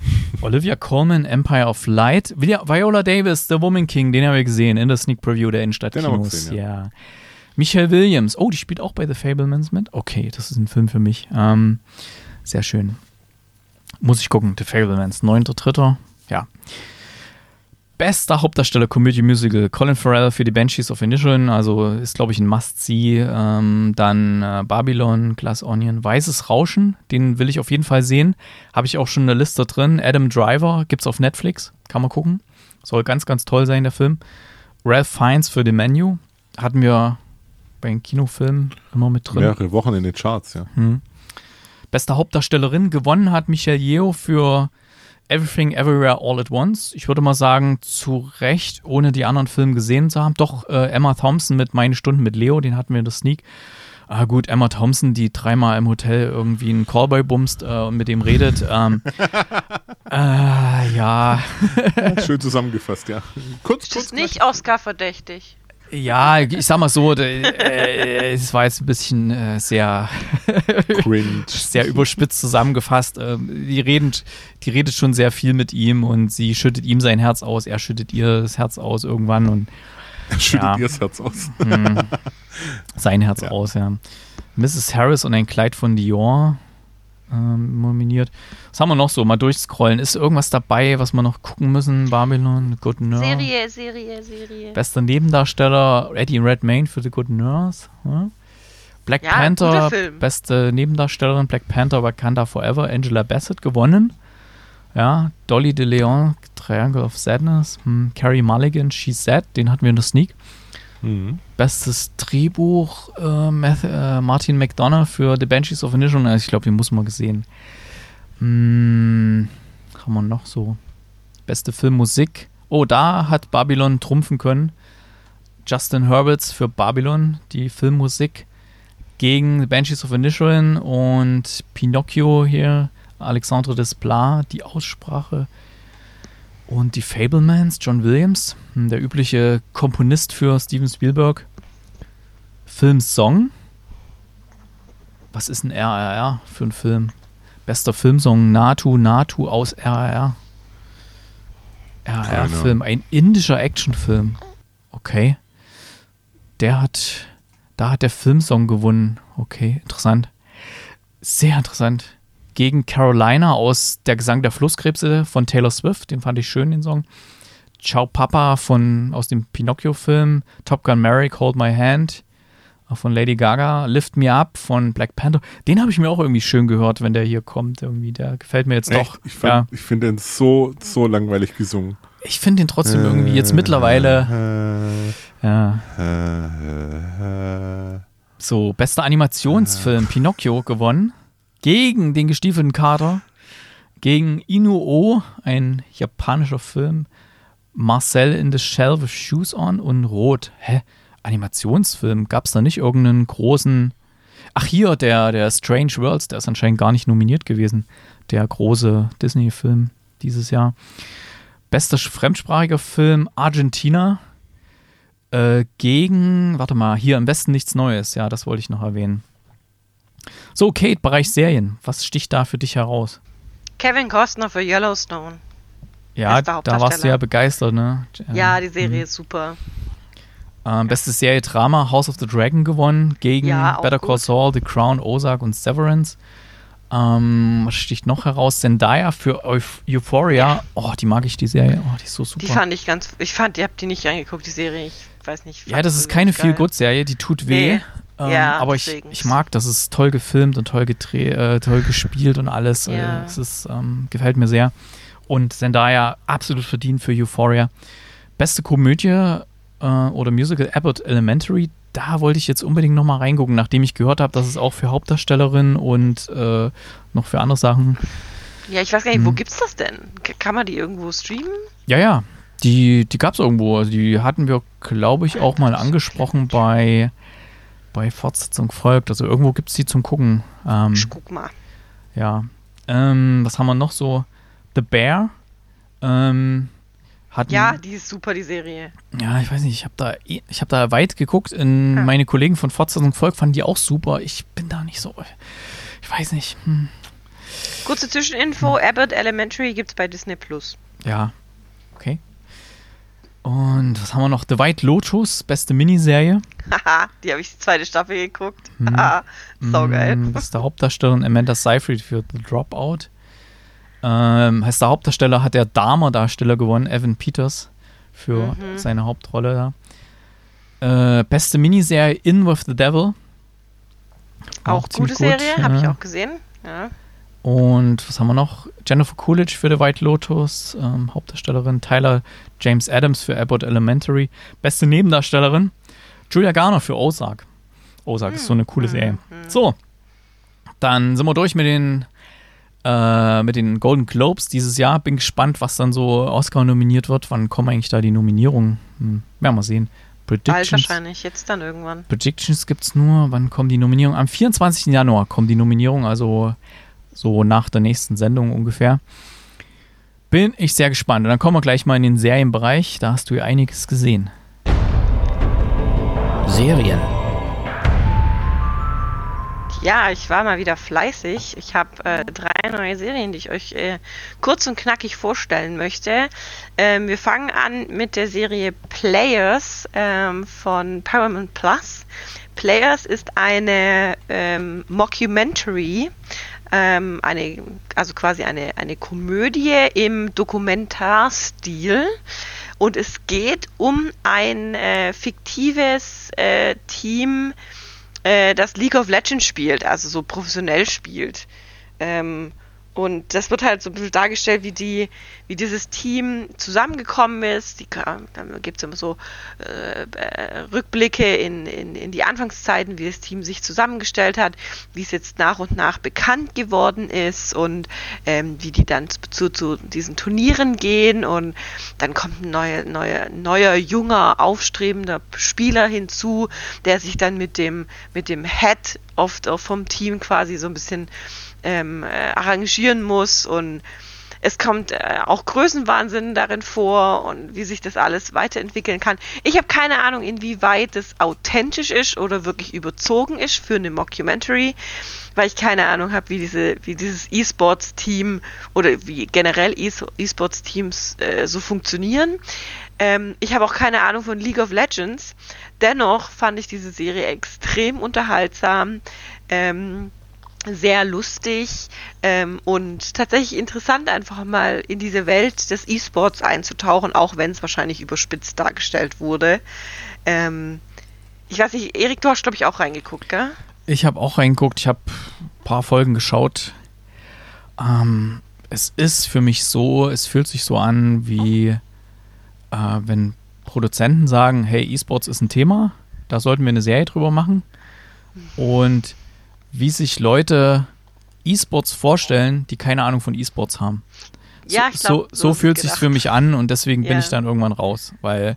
Olivia Colman, Empire of Light. Vi- Viola Davis, The Woman King, den haben wir gesehen in der Sneak Preview der Innenstadt Den haben wir Kinos. gesehen, ja. Michelle Williams. Oh, die spielt auch bei The Fablemans mit. Okay, das ist ein Film für mich. Ähm, sehr schön. Muss ich gucken. The Fablemans, 9.3. Ja. Bester Hauptdarsteller Komödie Musical Colin Farrell für die Banshees of Inisherin, also ist glaube ich ein Must-See. Ähm, dann äh, Babylon, Glass Onion, Weißes Rauschen, den will ich auf jeden Fall sehen. Habe ich auch schon eine Liste drin. Adam Driver gibt's auf Netflix, kann man gucken. Soll ganz, ganz toll sein, der Film. Ralph Fiennes für The Menu hatten wir bei den Kinofilmen immer mit drin. Mehrere Wochen in den Charts, ja. Hm. Beste Hauptdarstellerin gewonnen hat Michelle Yeoh für Everything Everywhere All at Once. Ich würde mal sagen, zu Recht, ohne die anderen Filme gesehen zu haben. Doch äh, Emma Thompson mit Meine Stunden mit Leo, den hatten wir in der Sneak. Ah gut, Emma Thompson, die dreimal im Hotel irgendwie einen Callboy bumst äh, und mit dem redet. Ähm, äh, ja, Schön zusammengefasst, ja. Kurz, Ist kurz. nicht Oscar-verdächtig? Ja, ich sag mal so, d- äh, es war jetzt ein bisschen äh, sehr sehr überspitzt zusammengefasst. Ähm, die, reden, die redet schon sehr viel mit ihm und sie schüttet ihm sein Herz aus, er schüttet ihr das Herz aus irgendwann und Schüttet Ja. ihr das Herz aus. mh, sein Herz Ja. aus, ja. Mrs. Harris und ein Kleid von Dior ähm, nominiert. Was haben wir noch so? Mal durchscrollen. Ist irgendwas dabei, was wir noch gucken müssen? Babylon, Good Nurse. Serie, Serie, Serie. Bester Nebendarsteller Eddie Redmayne für The Good Nurse. Ja. Black Ja, Panther, beste Nebendarstellerin Black Panther Wakanda Forever, Angela Bassett gewonnen. Ja, Dolly De Leon, Triangle of Sadness, hm, Carrie Mulligan, She Said, den hatten wir in der Sneak. Mhm. Bestes Drehbuch äh, äh, Martin McDonough für The Banshees of Inisherin. Also ich glaube, den muss man gesehen. Hm, haben wir noch so? Beste Filmmusik. Oh, da hat Babylon trumpfen können. Justin Hurwitz für Babylon, die Filmmusik gegen The Banshees of Inisherin und Pinocchio hier, Alexandre Desplat, die Aussprache. Und die Fablemans, John Williams, hm, der übliche Komponist für Steven Spielberg. Filmsong. Was ist ein RRR für ein Film? Bester Filmsong Natu Natu aus RRR. RRR-Film, ein indischer Actionfilm. Okay. Der hat, da hat der Filmsong gewonnen. Okay, interessant. Sehr interessant. Gegen Carolina aus Der Gesang der Flusskrebse von Taylor Swift. Den fand ich schön, den Song. Ciao Papa von, aus dem Pinocchio-Film. Top Gun Merrick, Hold My Hand von Lady Gaga. Lift Me Up von Black Panther. Den habe ich mir auch irgendwie schön gehört, wenn der hier kommt. Irgendwie, der gefällt mir jetzt doch. Ich, ja. ich finde den so, so langweilig gesungen. Ich finde den trotzdem irgendwie jetzt mittlerweile Äh, ja, äh, äh, so bester Animationsfilm Pinocchio gewonnen. Gegen den gestiefelten Kater. Gegen Inuo, ein japanischer Film. Marcel in the Shell with Shoes on und Rot. Hä? Animationsfilm? Gab es da nicht irgendeinen großen. Ach, hier, der, der Strange Worlds, der ist anscheinend gar nicht nominiert gewesen. Der große Disney-Film dieses Jahr. Bester fremdsprachiger Film Argentina. Äh, gegen, warte mal, hier im Westen nichts Neues. Ja, das wollte ich noch erwähnen. So, Kate, Bereich Serien. Was sticht da für dich heraus? Kevin Costner für Yellowstone. Ja, da warst du ja begeistert, ne? Ja, die Serie mhm. ist super. Ähm, bestes Serie Drama House of the Dragon gewonnen gegen Ja, Better Call. Saul, The Crown, Ozark und Severance. Ähm, was sticht noch heraus? Zendaya für Euph Euphoria. Oh, die mag ich, die Serie. Oh, die ist so super. Die fand ich ganz. Ich fand, ihr habt die nicht reingeguckt, die Serie. Ich weiß nicht. ja, das ist keine Feel-Good-Serie, die tut weh. Nee. Ähm, Ja, aber ich, deswegen. ich mag, das ist toll gefilmt und toll gedreht, äh, toll gespielt und alles. Ja. Es ist, ähm, gefällt mir sehr. Und Zendaya absolut verdient für Euphoria. Beste Komödie äh, oder Musical Abbott Elementary. Da wollte ich jetzt unbedingt nochmal reingucken, nachdem ich gehört habe, dass es auch für Hauptdarstellerin und äh, noch für andere Sachen. Ja, ich weiß gar nicht, wo Mhm. gibt's das denn? Kann man die irgendwo streamen? Ja, ja. Die, die gab es irgendwo. Also die hatten wir, glaube ich, auch mal angesprochen bei, bei Fortsetzung folgt. Also irgendwo gibt es die zum Gucken. Ähm, Ich guck mal. Ja. Ähm, was haben wir noch so? The Bear. Ähm, hatten, Ja, die ist super, die Serie. ja, ich weiß nicht, ich habe da, eh- ich hab da weit geguckt. In, Ah. Meine Kollegen von Fortsetzung Volk fanden die auch super. Ich bin da nicht so. Ich weiß nicht. Hm. Kurze Zwischeninfo: Abbott Elementary gibt's bei Disney Plus. Ja. Okay. Und was haben wir noch? The White Lotus, beste Miniserie. Haha, die habe ich die zweite Staffel geguckt. Mhm. Haha, saugeil. Mm, Beste Hauptdarstellerin Amanda Seyfried für The Dropout. Ähm, heißt der Hauptdarsteller hat der Dahmer-Darsteller gewonnen, Evan Peters, für Mhm. seine Hauptrolle da. Äh, beste Miniserie In With the Devil. Auch, ziemlich gute gut, Serie, habe ich auch gesehen. Ja. Und was haben wir noch? Jennifer Coolidge für The White Lotus, ähm, Hauptdarstellerin. Tyler James Adams für Abbott Elementary. Beste Nebendarstellerin. Julia Garner für Ozark. Ozark ist so eine coole Serie. So, dann sind wir durch mit den, äh, mit den Golden Globes dieses Jahr. Bin gespannt, was dann so Oscar nominiert wird. Wann kommen eigentlich da die Nominierungen? Hm, werden wir sehen. Bald Predictions. wahrscheinlich, jetzt dann irgendwann. Predictions gibt es nur. Wann kommen die Nominierungen? Am 24. Januar kommen die Nominierungen, also so nach der nächsten Sendung ungefähr. Bin ich sehr gespannt. Und dann kommen wir gleich mal in den Serienbereich. Da hast du ja einiges gesehen. Serien. Ja, ich war mal wieder fleißig. Ich habe äh, drei neue Serien, die ich euch äh, kurz und knackig vorstellen möchte. Ähm, wir fangen an mit der Serie Players ähm, von Paramount Plus. Players ist eine ähm, Mockumentary, ähm, eine, also quasi eine, eine Komödie im Dokumentarstil. Und es geht um ein äh, fiktives äh, Team, äh, das League of Legends spielt, also so professionell spielt. Ähm, und das wird halt so ein bisschen dargestellt, wie die, wie dieses Team zusammengekommen ist. Die, dann gibt es immer so äh, äh, Rückblicke in, in, in die Anfangszeiten, wie das Team sich zusammengestellt hat, wie es jetzt nach und nach bekannt geworden ist und ähm, wie die dann zu, zu diesen Turnieren gehen und dann kommt ein neuer, neuer, neuer, junger, aufstrebender Spieler hinzu, der sich dann mit dem, mit dem Head of, vom Team quasi so ein bisschen ähm, äh, arrangieren muss und es kommt äh, auch Größenwahnsinn darin vor und wie sich das alles weiterentwickeln kann. Ich habe keine Ahnung, inwieweit das authentisch ist oder wirklich überzogen ist für eine Mockumentary, weil ich keine Ahnung habe, wie diese, wie dieses E-Sports-Team oder wie generell E-Sports-Teams äh, so funktionieren. Ähm, ich habe auch keine Ahnung von League of Legends. Dennoch fand ich diese Serie extrem unterhaltsam. Ähm, sehr lustig ähm, und tatsächlich interessant, einfach mal in diese Welt des E-Sports einzutauchen, auch wenn es wahrscheinlich überspitzt dargestellt wurde. Ähm, ich weiß nicht, Erik, du hast, glaube ich, auch reingeguckt, gell? Ich habe auch reingeguckt, ich habe ein paar Folgen geschaut. Ähm, es ist für mich so, es fühlt sich so an, wie äh, wenn Produzenten sagen, hey, E-Sports ist ein Thema, da sollten wir eine Serie drüber machen. Und wie sich Leute E-Sports vorstellen, die keine Ahnung von E-Sports haben. Ja, ich so, glaub, so, so so fühlt sich für mich an und deswegen bin Ja. ich dann irgendwann raus, weil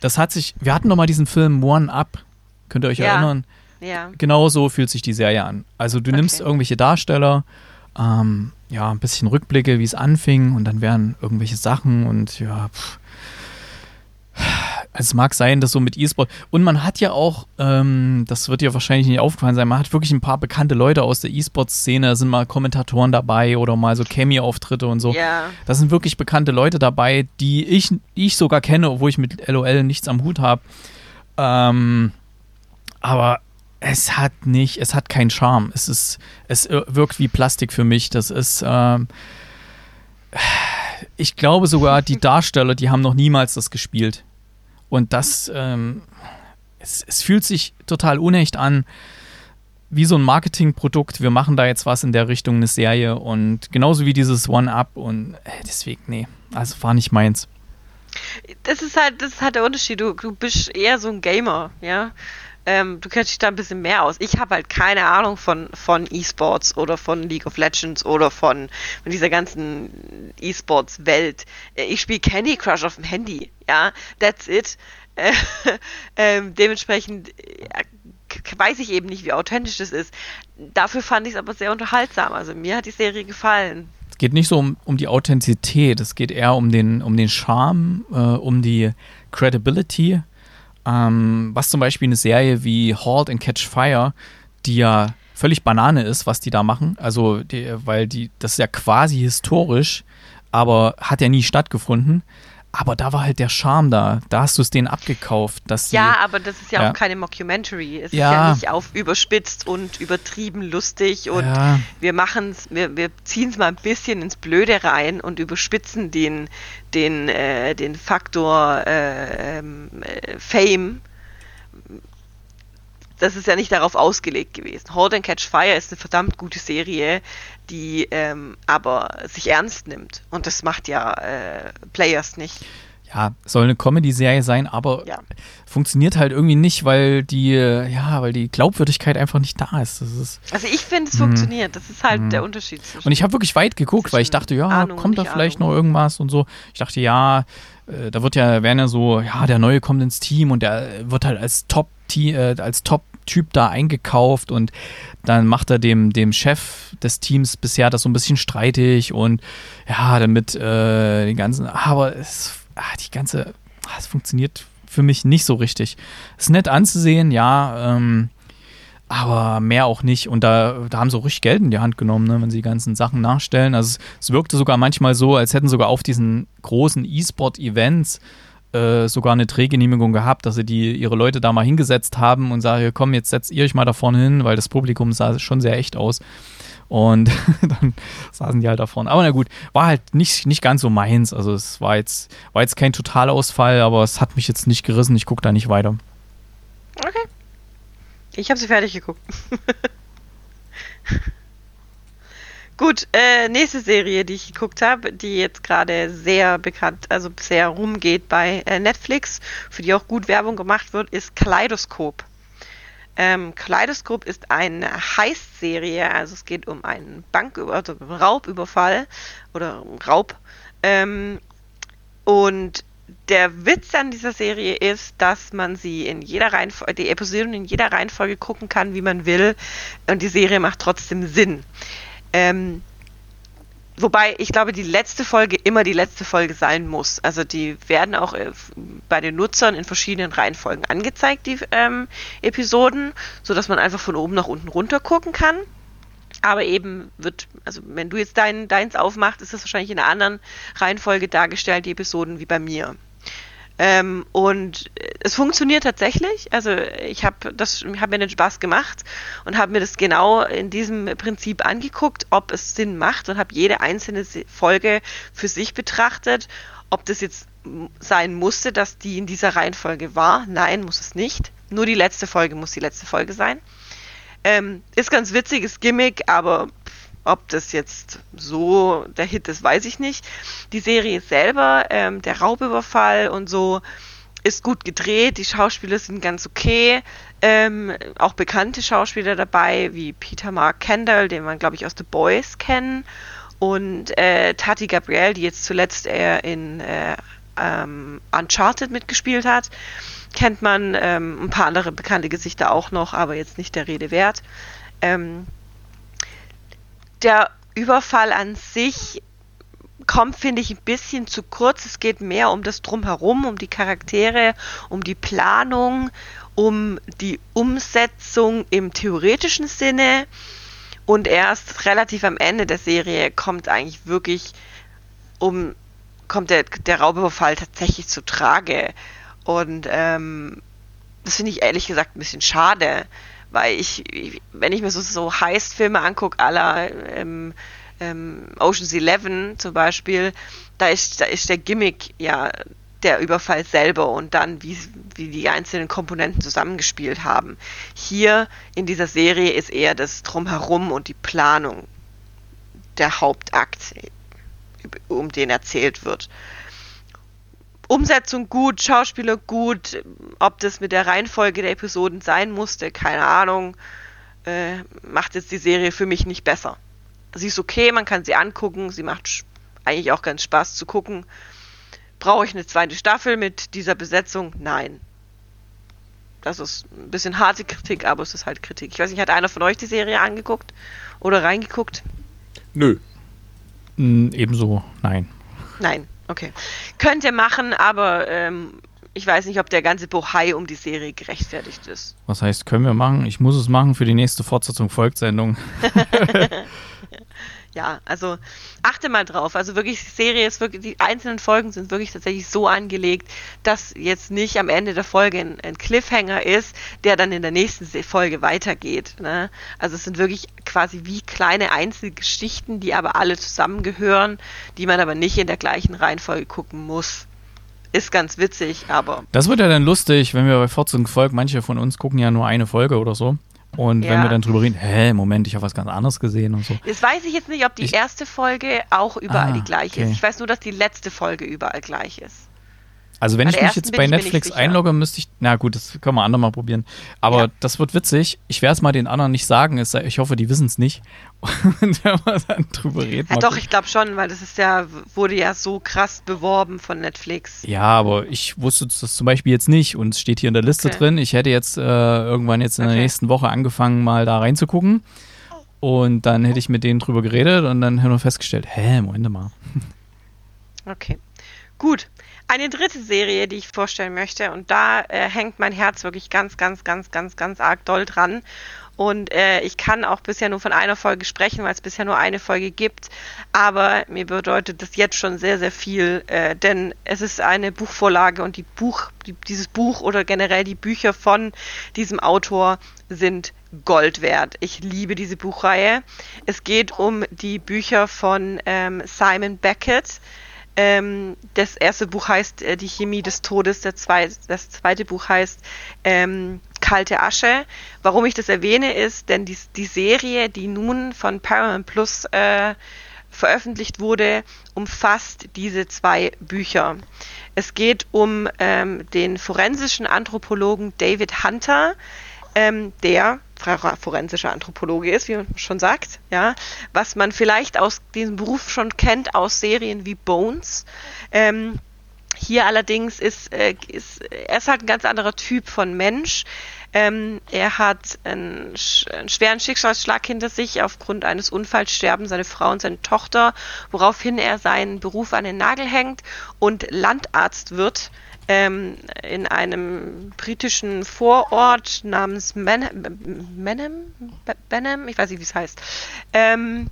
das hat sich, wir hatten doch mal diesen Film One Up, könnt ihr euch Ja. erinnern? Ja. Genau so fühlt sich die Serie an. Also du nimmst Okay. irgendwelche Darsteller, ähm, ja, ein bisschen Rückblicke, wie es anfing und dann werden irgendwelche Sachen und ja, pff. Also es mag sein, dass so mit E-Sport und man hat ja auch, ähm, das wird dir wahrscheinlich nicht aufgefallen sein, man hat wirklich ein paar bekannte Leute aus der E-Sport-Szene, da sind mal Kommentatoren dabei oder mal so Cameo-Auftritte und so. Ja. Da sind wirklich bekannte Leute dabei, die ich, ich sogar kenne, obwohl ich mit LOL nichts am Hut habe. Ähm, aber es hat nicht, es hat keinen Charme. Es ist, es wirkt wie Plastik für mich. Das ist, ähm, ich glaube sogar, die Darsteller, die haben noch niemals das gespielt. Und das, ähm, es, es fühlt sich total unecht an, wie so ein Marketingprodukt. Wir machen da jetzt was in der Richtung, eine Serie und genauso wie dieses One-Up und äh, deswegen, nee, also war nicht meins. Das ist halt, das ist halt der Unterschied. Du, du bist eher so ein Gamer, ja. Ähm, du kennst dich da ein bisschen mehr aus. Ich habe halt keine Ahnung von, von E-Sports oder von League of Legends oder von, von dieser ganzen E-Sports-Welt. Äh, ich spiele Candy Crush auf dem Handy, ja, that's it. Äh, ähm, dementsprechend äh, weiß ich eben nicht, wie authentisch das ist. Dafür fand ich es aber sehr unterhaltsam. Also mir hat die Serie gefallen. Es geht nicht so um, um die Authentizität, es geht eher um den, um den Charme, äh, um die Credibility ähm, was zum Beispiel eine Serie wie Halt and Catch Fire, die ja völlig Banane ist, was die da machen. Also, die, weil die, das ist ja quasi historisch, aber hat ja nie stattgefunden. Aber da war halt der Charme da. Da hast du es denen abgekauft. Dass ja, sie, aber das ist ja, ja, auch keine Mockumentary. Es ja. ist ja nicht auf überspitzt und übertrieben lustig und ja. wir machen es, wir, wir ziehen es mal ein bisschen ins Blöde rein und überspitzen den, den, äh, den Faktor äh, ähm, äh, Fame das ist ja nicht darauf ausgelegt gewesen. Hold and Catch Fire ist eine verdammt gute Serie, die ähm, aber sich ernst nimmt. Und das macht ja äh, Players nicht. Ja, soll eine Comedy-Serie sein, aber ja. funktioniert halt irgendwie nicht, weil die, ja, weil die Glaubwürdigkeit einfach nicht da ist. Ist also ich finde, es funktioniert. Das ist halt Mhm. der Unterschied. Und ich habe wirklich weit geguckt, weil ich dachte, ja, Ahnung kommt da vielleicht Ahnung. noch irgendwas und so. Ich dachte, ja, äh, da wird ja, werden ja so, ja, der Neue kommt ins Team und der wird halt als Top, äh, als Top-Typ da eingekauft und dann macht er dem, dem Chef des Teams bisher das so ein bisschen streitig und ja, damit äh, den ganzen, aber es, ah, die ganze, ah, es funktioniert für mich nicht so richtig. Ist nett anzusehen, ja, ähm, aber mehr auch nicht. Und da, da haben sie auch richtig Geld in die Hand genommen, ne, wenn sie die ganzen Sachen nachstellen. Also es, es wirkte sogar manchmal so, als hätten sogar auf diesen großen E-Sport-Events äh, sogar eine Drehgenehmigung gehabt, dass sie die, ihre Leute da mal hingesetzt haben und sagen, komm, jetzt setzt ihr euch mal da vorne hin, weil das Publikum sah schon sehr echt aus. Und dann saßen die halt da vorne. Aber na gut, war halt nicht, nicht ganz so meins. Also es war jetzt, war jetzt kein Totalausfall, aber es hat mich jetzt nicht gerissen. Ich gucke da nicht weiter. Okay. Ich habe sie fertig geguckt. Gut, äh, nächste Serie, die ich geguckt habe, die jetzt gerade sehr bekannt, also sehr rumgeht bei äh, Netflix, für die auch gut Werbung gemacht wird, ist Kaleidoskop. Ähm, Kaleidoskop ist eine Heist-Serie, also es geht um einen Bank also Raubüberfall oder Raub. Ähm, und der Witz an dieser Serie ist, dass man sie in jeder Reihenfolge, die Episoden in jeder Reihenfolge gucken kann, wie man will. Und die Serie macht trotzdem Sinn. Ähm, wobei ich glaube, die letzte Folge immer die letzte Folge sein muss. Also die werden auch äh, bei den Nutzern in verschiedenen Reihenfolgen angezeigt, die ähm, Episoden, sodass man einfach von oben nach unten runter gucken kann. Aber eben wird, also wenn du jetzt dein, deins aufmachst, ist das wahrscheinlich in einer anderen Reihenfolge dargestellt, die Episoden wie bei mir. Ähm, und es funktioniert tatsächlich. Also ich habe das, habe mir den Spaß gemacht und habe mir das genau in diesem Prinzip angeguckt, ob es Sinn macht und habe jede einzelne Folge für sich betrachtet, ob das jetzt sein musste, dass die in dieser Reihenfolge war. Nein, muss es nicht. Nur die letzte Folge muss die letzte Folge sein. Ähm, ist ganz witziges Gimmick, aber ob das jetzt so der Hit ist, weiß ich nicht. Die Serie selber, ähm, der Raubüberfall und so, ist gut gedreht. Die Schauspieler sind ganz okay. Ähm, auch bekannte Schauspieler dabei, wie Peter Mark Kendall, den man, glaube ich, aus The Boys kennen. Und äh, Tati Gabrielle, die jetzt zuletzt eher in äh, ähm, Uncharted mitgespielt hat. Kennt man ähm, ein paar andere bekannte Gesichter auch noch, aber jetzt nicht der Rede wert. Ähm, der Überfall an sich kommt, finde ich, ein bisschen zu kurz. Es geht mehr um das Drumherum, um die Charaktere, um die Planung, um die Umsetzung im theoretischen Sinne. Und erst relativ am Ende der Serie kommt eigentlich wirklich um, kommt der, der Raubüberfall tatsächlich zu Trage. Und ähm, das finde ich ehrlich gesagt ein bisschen schade, weil ich, wenn ich mir so, so Heist-Filme angucke, aller ähm, ähm, Ocean's Eleven zum Beispiel, da ist, da ist der Gimmick ja der Überfall selber und dann, wie, wie die einzelnen Komponenten zusammengespielt haben. Hier in dieser Serie ist eher das Drumherum und die Planung der Hauptakt, um den erzählt wird. Umsetzung gut, Schauspieler gut, ob das mit der Reihenfolge der Episoden sein musste, keine Ahnung, äh, macht jetzt die Serie für mich nicht besser. Sie ist okay, man kann sie angucken, sie macht eigentlich auch ganz Spaß zu gucken. Brauche ich eine zweite Staffel mit dieser Besetzung? Nein. Das ist ein bisschen harte Kritik, aber es ist halt Kritik. Ich weiß nicht, hat einer von euch die Serie angeguckt oder reingeguckt? Nö. Mm, ebenso, nein. Nein, okay. Könnt ihr machen, aber ähm, ich weiß nicht, ob der ganze Bohai um die Serie gerechtfertigt ist. Was heißt, können wir machen? Ich muss es machen für die nächste Fortsetzung Volkssendung. ja, also achte mal drauf. Also wirklich, die Serie ist wirklich, die einzelnen Folgen sind wirklich tatsächlich so angelegt, dass jetzt nicht am Ende der Folge ein, ein Cliffhanger ist, der dann in der nächsten Folge weitergeht. Ne? Also es sind wirklich quasi wie kleine Einzelgeschichten, die aber alle zusammengehören, die man aber nicht in der gleichen Reihenfolge gucken muss. Ist ganz witzig, aber. Das wird ja dann lustig, wenn wir bei Fortsetzung Volk, manche von uns gucken ja nur eine Folge oder so. Und ja. wenn wir dann drüber reden, hä, Moment, ich habe was ganz anderes gesehen und so. Jetzt weiß ich jetzt nicht, ob die ich, erste Folge auch überall ah, die gleiche okay. ist. Ich weiß nur, dass die letzte Folge überall gleich ist. Also wenn ich mich jetzt bei Netflix einlogge, müsste ich, na gut, das können wir andermal probieren. Aber ja. das wird witzig. Ich werde es mal den anderen nicht sagen. Ich hoffe, die wissen es nicht. Und wenn wir dann drüber reden. Ja, doch, ich glaube schon, weil das ist ja, wurde ja so krass beworben von Netflix. Ja, aber ich wusste das zum Beispiel jetzt nicht und es steht hier in der Liste okay. drin. Ich hätte jetzt äh, irgendwann jetzt in okay. der nächsten Woche angefangen, mal da reinzugucken. Und dann hätte ich mit denen drüber geredet und dann haben wir festgestellt, hä, Moment mal. Okay. Gut, eine dritte Serie, die ich vorstellen möchte, und da äh, hängt mein Herz wirklich ganz, ganz, ganz, ganz, ganz arg doll dran. Und äh, ich kann auch bisher nur von einer Folge sprechen, weil es bisher nur eine Folge gibt. Aber mir bedeutet das jetzt schon sehr, sehr viel, äh, denn es ist eine Buchvorlage und die Buch, die, dieses Buch oder generell die Bücher von diesem Autor sind Gold wert. Ich liebe diese Buchreihe. Es geht um die Bücher von ähm, Simon Beckett. Ähm, das erste Buch heißt äh, Die Chemie des Todes, zwei, das zweite Buch heißt ähm, Kalte Asche. Warum ich das erwähne, ist, denn die, die Serie, die nun von Paramount Plus äh, veröffentlicht wurde, umfasst diese zwei Bücher. Es geht um ähm, den forensischen Anthropologen David Hunter, ähm, der forensischer Anthropologe ist, wie man schon sagt, ja, was man vielleicht aus diesem Beruf schon kennt aus Serien wie Bones. Ähm, hier allerdings ist, äh, ist, er ist halt ein ganz anderer Typ von Mensch. Ähm, er hat einen, einen, schweren Schicksalsschlag hinter sich. Aufgrund eines Unfalls sterben seine Frau und seine Tochter, woraufhin er seinen Beruf an den Nagel hängt und Landarzt wird ähm, in einem britischen Vorort namens Benham, Benham, ich weiß nicht, wie es heißt. Ähm,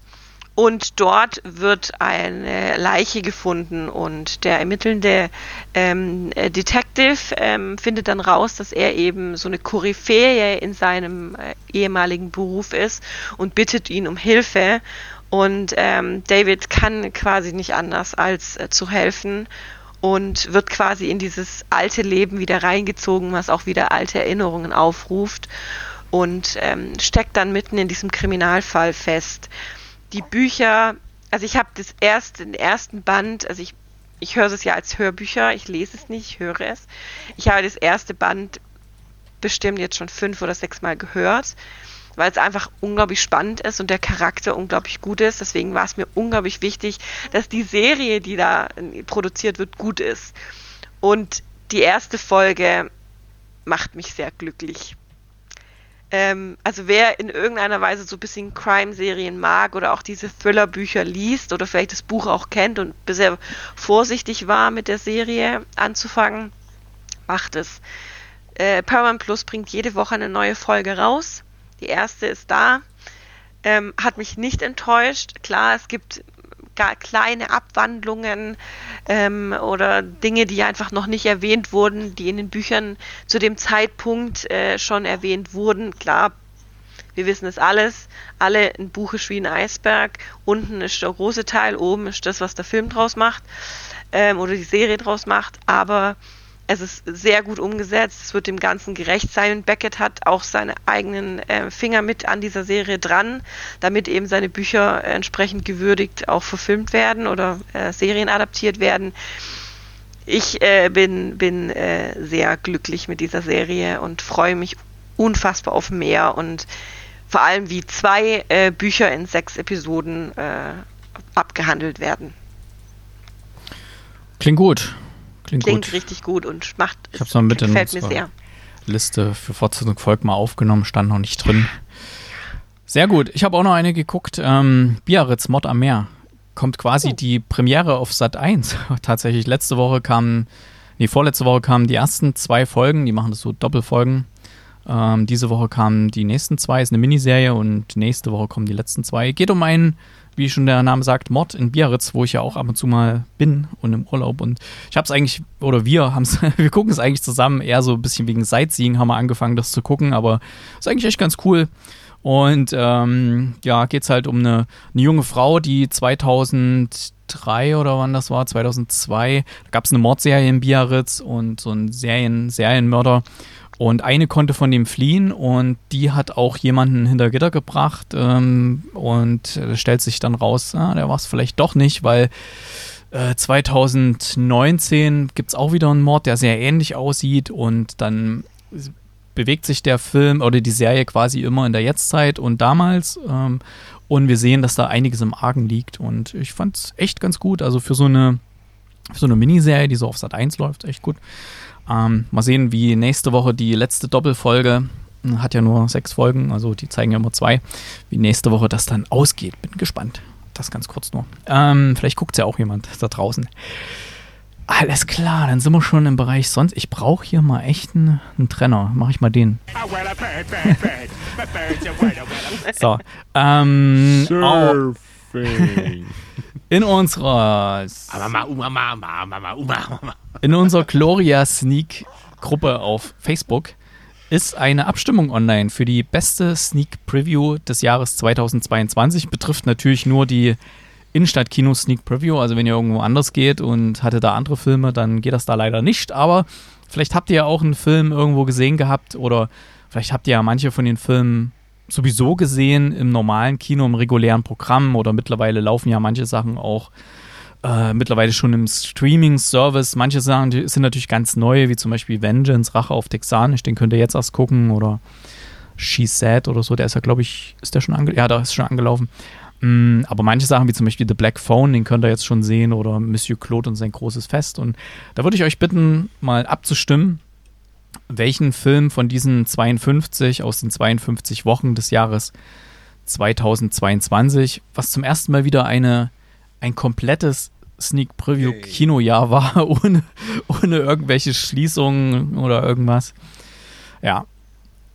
und dort wird eine Leiche gefunden und der ermittelnde ähm, Detective ähm, findet dann raus, dass er eben so eine Koryphäe in seinem äh, ehemaligen Beruf ist und bittet ihn um Hilfe. Und ähm, David kann quasi nicht anders als äh, zu helfen und wird quasi in dieses alte Leben wieder reingezogen, was auch wieder alte Erinnerungen aufruft und ähm, steckt dann mitten in diesem Kriminalfall fest. Die Bücher, also ich habe das erste, den ersten Band, also ich, ich höre es ja als Hörbücher, ich lese es nicht, ich höre es. Ich habe das erste Band bestimmt jetzt schon fünf oder sechs Mal gehört weil es einfach unglaublich spannend ist und der Charakter unglaublich gut ist. Deswegen war es mir unglaublich wichtig, dass die Serie, die da produziert wird, gut ist. Und die erste Folge macht mich sehr glücklich. Ähm, also wer in irgendeiner Weise so ein bisschen Crime-Serien mag oder auch diese Thriller-Bücher liest oder vielleicht das Buch auch kennt und bisher vorsichtig war mit der Serie anzufangen, macht es. Äh, Paramount Plus bringt jede Woche eine neue Folge raus. Die erste ist da. Ähm, hat mich nicht enttäuscht. Klar, es gibt kleine Abwandlungen ähm, oder Dinge, die einfach noch nicht erwähnt wurden, die in den Büchern zu dem Zeitpunkt äh, schon erwähnt wurden. Klar, wir wissen es alles. Alle ein Buch ist wie ein Eisberg. Unten ist der große Teil, oben ist das, was der Film draus macht ähm, oder die Serie draus macht. Aber es ist sehr gut umgesetzt, es wird dem Ganzen gerecht sein. Beckett hat auch seine eigenen äh, Finger mit an dieser Serie dran, damit eben seine Bücher entsprechend gewürdigt auch verfilmt werden oder äh, Serien adaptiert werden. Ich äh, bin, bin äh, sehr glücklich mit dieser Serie und freue mich unfassbar auf mehr und vor allem wie zwei äh, Bücher in sechs Episoden äh, abgehandelt werden. Klingt gut. Klingt, Klingt gut. richtig gut und macht. Ich habe es mal mit in gefällt mir unsere sehr. Liste für Fortsetzung folgt mal aufgenommen, stand noch nicht drin. Sehr gut. Ich habe auch noch eine geguckt. Ähm, Biarritz, Mord am Meer. Kommt quasi Oh. die Premiere auf Sat 1. Tatsächlich, letzte Woche kamen, nee, vorletzte Woche kamen die ersten zwei Folgen, die machen das so Doppelfolgen. Ähm, diese Woche kamen die nächsten zwei, ist eine Miniserie und nächste Woche kommen die letzten zwei. Geht um einen, wie schon der Name sagt, Mord in Biarritz, wo ich ja auch ab und zu mal bin und im Urlaub. Und ich habe es eigentlich, oder wir haben es, wir gucken es eigentlich zusammen, eher so ein bisschen wegen Sightseeing haben wir angefangen, das zu gucken, aber ist eigentlich echt ganz cool. Und ähm, ja, geht es halt um eine, eine junge Frau, die 2003 oder wann das war, 2002, da gab es eine Mordserie in Biarritz und so ein Serien, Serienmörder. Und eine konnte von dem fliehen und die hat auch jemanden hinter Gitter gebracht. Ähm, und es stellt sich dann raus, ah, der war es vielleicht doch nicht, weil äh, 2019 gibt es auch wieder einen Mord, der sehr ähnlich aussieht und dann bewegt sich der Film oder die Serie quasi immer in der Jetztzeit und damals. Ähm, und wir sehen, dass da einiges im Argen liegt. Und ich fand es echt ganz gut. Also für so eine, für so eine Miniserie, die so auf Sat 1 läuft, echt gut. Ähm, mal sehen, wie nächste Woche die letzte Doppelfolge hm, hat ja nur sechs Folgen, also die zeigen ja immer zwei, wie nächste Woche das dann ausgeht. Bin gespannt. Das ganz kurz nur. Ähm, vielleicht guckt ja auch jemand da draußen. Alles klar, dann sind wir schon im Bereich sonst. Ich brauche hier mal echt einen, einen Trenner. Mache ich mal den. So. Ähm, au- Surfing. in unserer in unserer Gloria Sneak Gruppe auf Facebook ist eine Abstimmung online für die beste Sneak Preview des Jahres 2022. Betrifft natürlich nur die Innenstadt-Kino Sneak Preview. Also wenn ihr irgendwo anders geht und hatte da andere Filme, dann geht das da leider nicht. Aber vielleicht habt ihr ja auch einen Film irgendwo gesehen gehabt oder vielleicht habt ihr ja manche von den Filmen sowieso gesehen im normalen Kino, im regulären Programm oder mittlerweile laufen ja manche Sachen auch äh, mittlerweile schon im Streaming-Service. Manche Sachen sind natürlich ganz neu, wie zum Beispiel Vengeance, Rache auf Texanisch, den könnt ihr jetzt erst gucken oder She Said oder so, der ist ja, glaube ich, ist der schon angelaufen? Ja, da ist schon angelaufen. Mm, aber manche Sachen, wie zum Beispiel The Black Phone, den könnt ihr jetzt schon sehen oder Monsieur Claude und sein großes Fest. Und da würde ich euch bitten, mal abzustimmen, welchen Film von diesen 52 aus den 52 Wochen des Jahres 2022, was zum ersten Mal wieder eine, ein komplettes Sneak Preview. Kinojahr war, ohne, ohne irgendwelche Schließungen oder irgendwas. Ja.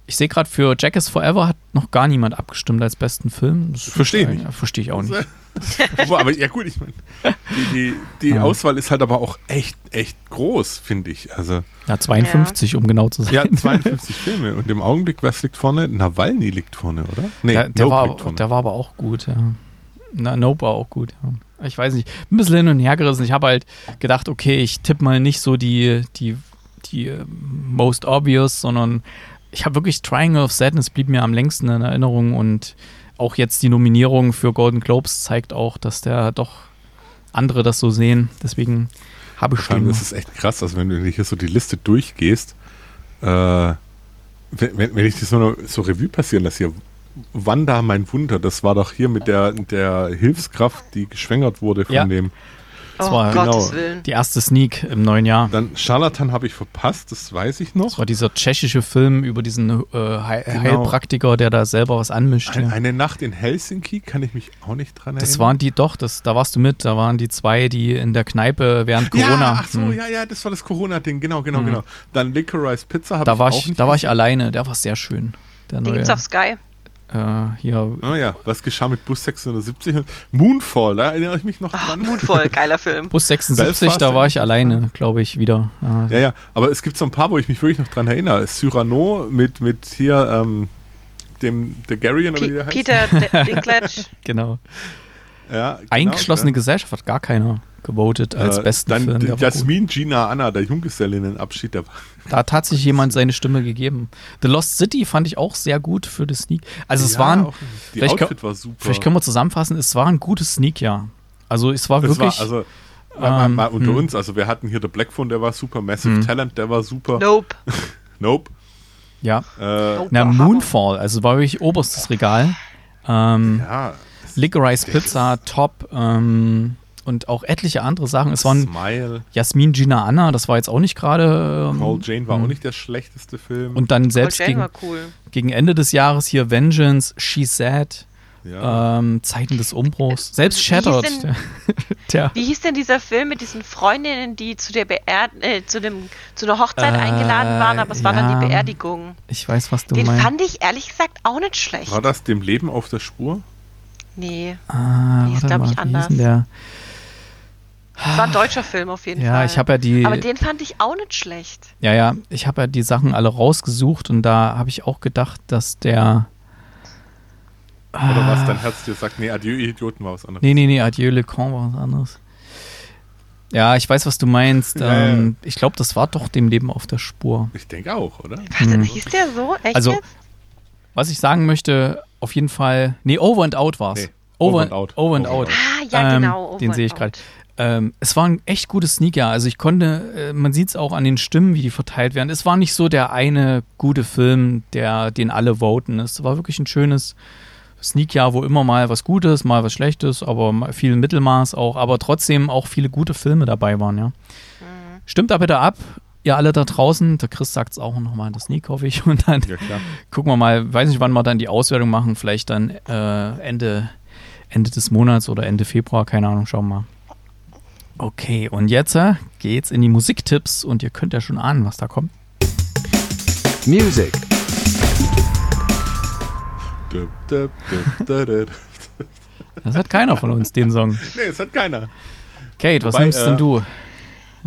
Ich sehe gerade, für Jack is Forever hat noch gar niemand abgestimmt als besten Film. Das Versteh ist- nicht. ja, Verstehe ich auch nicht. Aber ja gut, ich meine, die, die, die Ja. Auswahl ist halt aber auch echt, echt groß, finde ich. Also, Ja, 52, um genau zu sein. ja, 52 Filme und im Augenblick, was liegt vorne? Nawalny liegt vorne, oder? Nee, der, der, Nope war, liegt vorne. der war aber auch gut, ja. Na, Nope war auch gut, ja. Ich weiß nicht, bin ein bisschen hin und her gerissen. Ich habe halt gedacht, okay, ich tippe mal nicht so die, die, die äh, most obvious, sondern ich habe wirklich Triangle of Sadness blieb mir am längsten in Erinnerung und auch jetzt die Nominierung für Golden Globes zeigt auch, dass der doch andere das so sehen. Deswegen habe ich schon. das ist echt krass, also wenn du hier so die Liste durchgehst, äh, wenn, wenn wenn ich das so, so Revue passieren lasse hier, Wanda, mein Wunder, das war doch hier mit der, der Hilfskraft, die geschwängert wurde von Ja. dem Oh, war Gottes genau. Willen. die erste Sneak im neuen Jahr. Dann Charlatan habe ich verpasst, das weiß ich Das noch. war dieser tschechische Film über diesen äh, Heil Genau. Heilpraktiker, der da selber was anmischt. Ein, ja. eine Nacht in Helsinki kann ich mich auch nicht dran erinnern. Das waren die, doch, das, da warst du mit, da waren die zwei, die in der Kneipe während Corona. Ja, ach so, hm, ja, ja, das war das Corona-Ding, genau, genau, genau. Dann Licorice Pizza habe da ich war auch ich, nicht da war ich alleine, der war sehr schön. Der Den neue, gibt's auf Sky. Äh, hier, Oh ja, was geschah mit Bus 670? und Moonfall, da erinnere ich mich noch Ach, dran. Moonfall, geiler Film. Bus 76, Belfast da war ich in- alleine, glaube ich, wieder. Ja, Ja, ja, aber es gibt so ein paar, wo ich mich wirklich noch dran erinnere. Cyrano mit, mit hier, ähm, dem, der Garrion oder wie der heißt. Peter Dinklage. genau. Ja, genau, Eingeschlossene dann, Gesellschaft hat gar keiner gewotet als äh, besten Dann Film. gut. Jasmin Gina Anna, der Junggesellinnenabschied, der Da hat tatsächlich jemand seine Stimme gegeben. The Lost City fand ich auch sehr gut für das Sneak. Also es Ja, waren, die vielleicht Outfit war super. vielleicht können wir zusammenfassen, es war ein gutes Sneak-Jahr. Also es war Das wirklich, war, also, mal, ähm, mal unter hm. uns, also wir hatten hier der Black Phone, der war super, Massive Hm. Talent, der war super. Nope. Nope. ja. Äh, Na. Moonfall, also war wirklich oberstes Regal. Ähm, ja. Licorice Pizza, top. Ähm, und auch etliche andere Sachen. Es waren Smile. Jasmin, Gina, Anna, das war jetzt auch nicht gerade. Ähm, Call Jane war hm. auch nicht der schlechteste Film. Und dann selbst gegen, cool. gegen Ende des Jahres hier Vengeance, She Said, ja. ähm, Zeiten des Umbruchs. Selbst Wie hieß Shattered. denn- Der, Wie hieß denn dieser Film mit diesen Freundinnen, die zu der Beerd äh, zu dem zu einer Hochzeit Äh, eingeladen waren, aber es war dann ja. die Beerdigung. ich weiß, was du Den meinst. fand ich ehrlich gesagt auch nicht schlecht. war das dem Leben auf der Spur? Nee, Ah, Die ist, warte glaub mal, ich, wie hieß anders. denn der? Es war ein deutscher Film auf jeden Ja, Fall. ich habe ja die, aber den fand ich auch nicht schlecht. ja, ja, ich habe ja die Sachen alle rausgesucht und da habe ich auch gedacht, dass der, Oder was dein Herz dir sagt, nee, Adieu, Idioten war was anderes. nee, nee, nee, Adieu Le Camp war was anderes. Ja, ich weiß, was du meinst. Ja, ja. ähm, Ich glaube, das war doch dem Leben auf der Spur. Ich denke auch, oder? Warte, Hm. hieß der so? Echt Also, jetzt? Was ich sagen möchte, auf jeden Fall, nee, Over and Out war es. Nee, over, Over and Out. Over and Over Out. Ah, ja, ähm, genau. den Over sehe ich gerade. Ähm, es war ein echt gutes Sneaker. Also ich konnte, äh, man sieht es auch an den Stimmen, wie die verteilt werden. Es war nicht so der eine gute Film, der, den alle voten. Es war wirklich ein schönes Sneak-Jahr, wo immer mal was Gutes, mal was Schlechtes, aber viel Mittelmaß auch, aber trotzdem auch viele gute Filme dabei waren, ja. Stimmt da bitte ab, ihr alle da draußen. Der Chris sagt es auch nochmal in der Sneak, hoffe ich. Und dann Ja, klar. gucken wir mal, weiß nicht, wann wir dann die Auswertung machen, vielleicht dann äh, Ende, Ende des Monats oder Ende Februar, keine Ahnung, schauen wir mal. Okay, und jetzt äh, geht's in die Musiktipps und ihr könnt ja schon ahnen, was da kommt. Music. Das hat keiner von uns, den Song. Nee, es hat keiner. Kate, was Wobei, nimmst äh, denn du?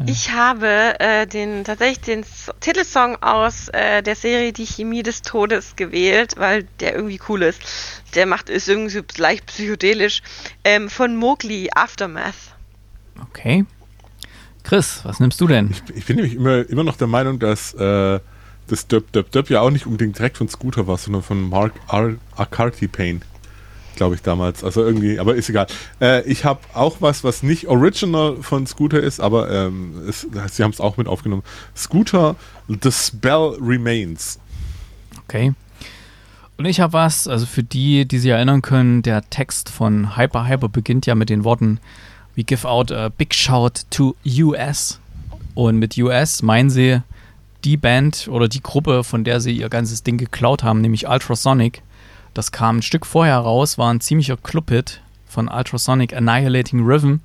Ich habe äh, den tatsächlich den Titelsong aus äh, der Serie Die Chemie des Todes gewählt, weil der irgendwie cool ist. Der macht ist irgendwie so leicht psychedelisch. Ähm, von Mowgli Aftermath. Okay. Chris, was nimmst du denn? Ich bin nämlich immer, immer noch der Meinung, dass äh, das Dub Dub Dub ja auch nicht unbedingt direkt von Scooter war, sondern von Mark Ar Arcarty Payne. Glaube ich damals. Also irgendwie, aber ist egal. Äh, ich habe auch was, was nicht original von Scooter ist, aber ähm, es, sie haben es auch mit aufgenommen. Scooter, The Spell Remains. Okay. Und ich habe was, also für die, die sich erinnern können, der Text von Hyper Hyper beginnt ja mit den Worten We give out a big shout to US. Und mit US meinen sie die Band oder die Gruppe, von der sie ihr ganzes Ding geklaut haben, nämlich Ultrasonic. Das kam ein Stück vorher raus, war ein ziemlicher Clubhit von Ultrasonic Annihilating Rhythm.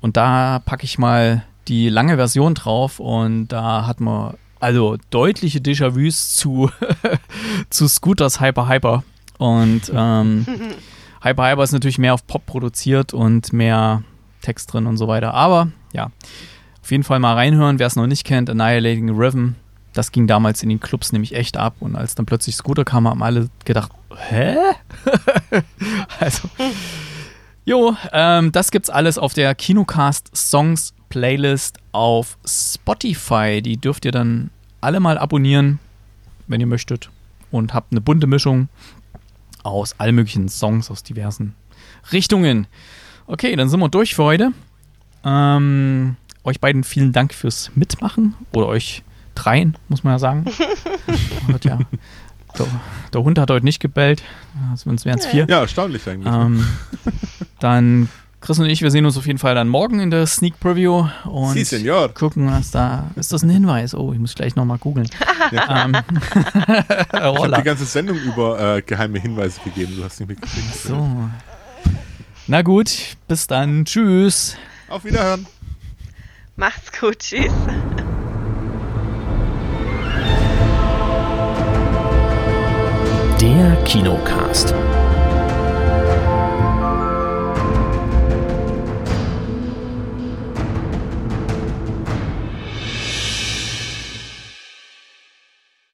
Und da packe ich mal die lange Version drauf und da hat man also deutliche Déjà-vus zu, zu Scooters Hyper Hyper. Und ähm, Hyper Hyper ist natürlich mehr auf Pop produziert und mehr Text drin und so weiter. Aber ja, auf jeden Fall mal reinhören, wer es noch nicht kennt, Annihilating Rhythm. Das ging damals in den Clubs nämlich echt ab. Und als dann plötzlich Scooter kam, haben alle gedacht, hä? also, jo, ähm, das gibt's alles auf der Kinocast Songs Playlist auf Spotify. Die dürft ihr dann alle mal abonnieren, wenn ihr möchtet. Und habt eine bunte Mischung aus all möglichen Songs aus diversen Richtungen. Okay, dann sind wir durch für heute. Ähm, euch beiden vielen Dank fürs Mitmachen oder euch dreien, muss man ja sagen. Und ja, der, der, Hund hat heute nicht gebellt, äh, sonst wären es vier. Ja, erstaunlich eigentlich. Ähm, dann Chris und ich, wir sehen uns auf jeden Fall dann morgen in der Sneak Preview und si, gucken, was da ist. Das ein Hinweis? Oh, ich muss gleich nochmal googeln. Ja, ähm, ich habe die ganze Sendung über äh, geheime Hinweise gegeben, du hast nicht mitgekriegt. So. Na gut, bis dann. Tschüss. Auf Wiederhören. Macht's gut. Tschüss. Der Kinocast.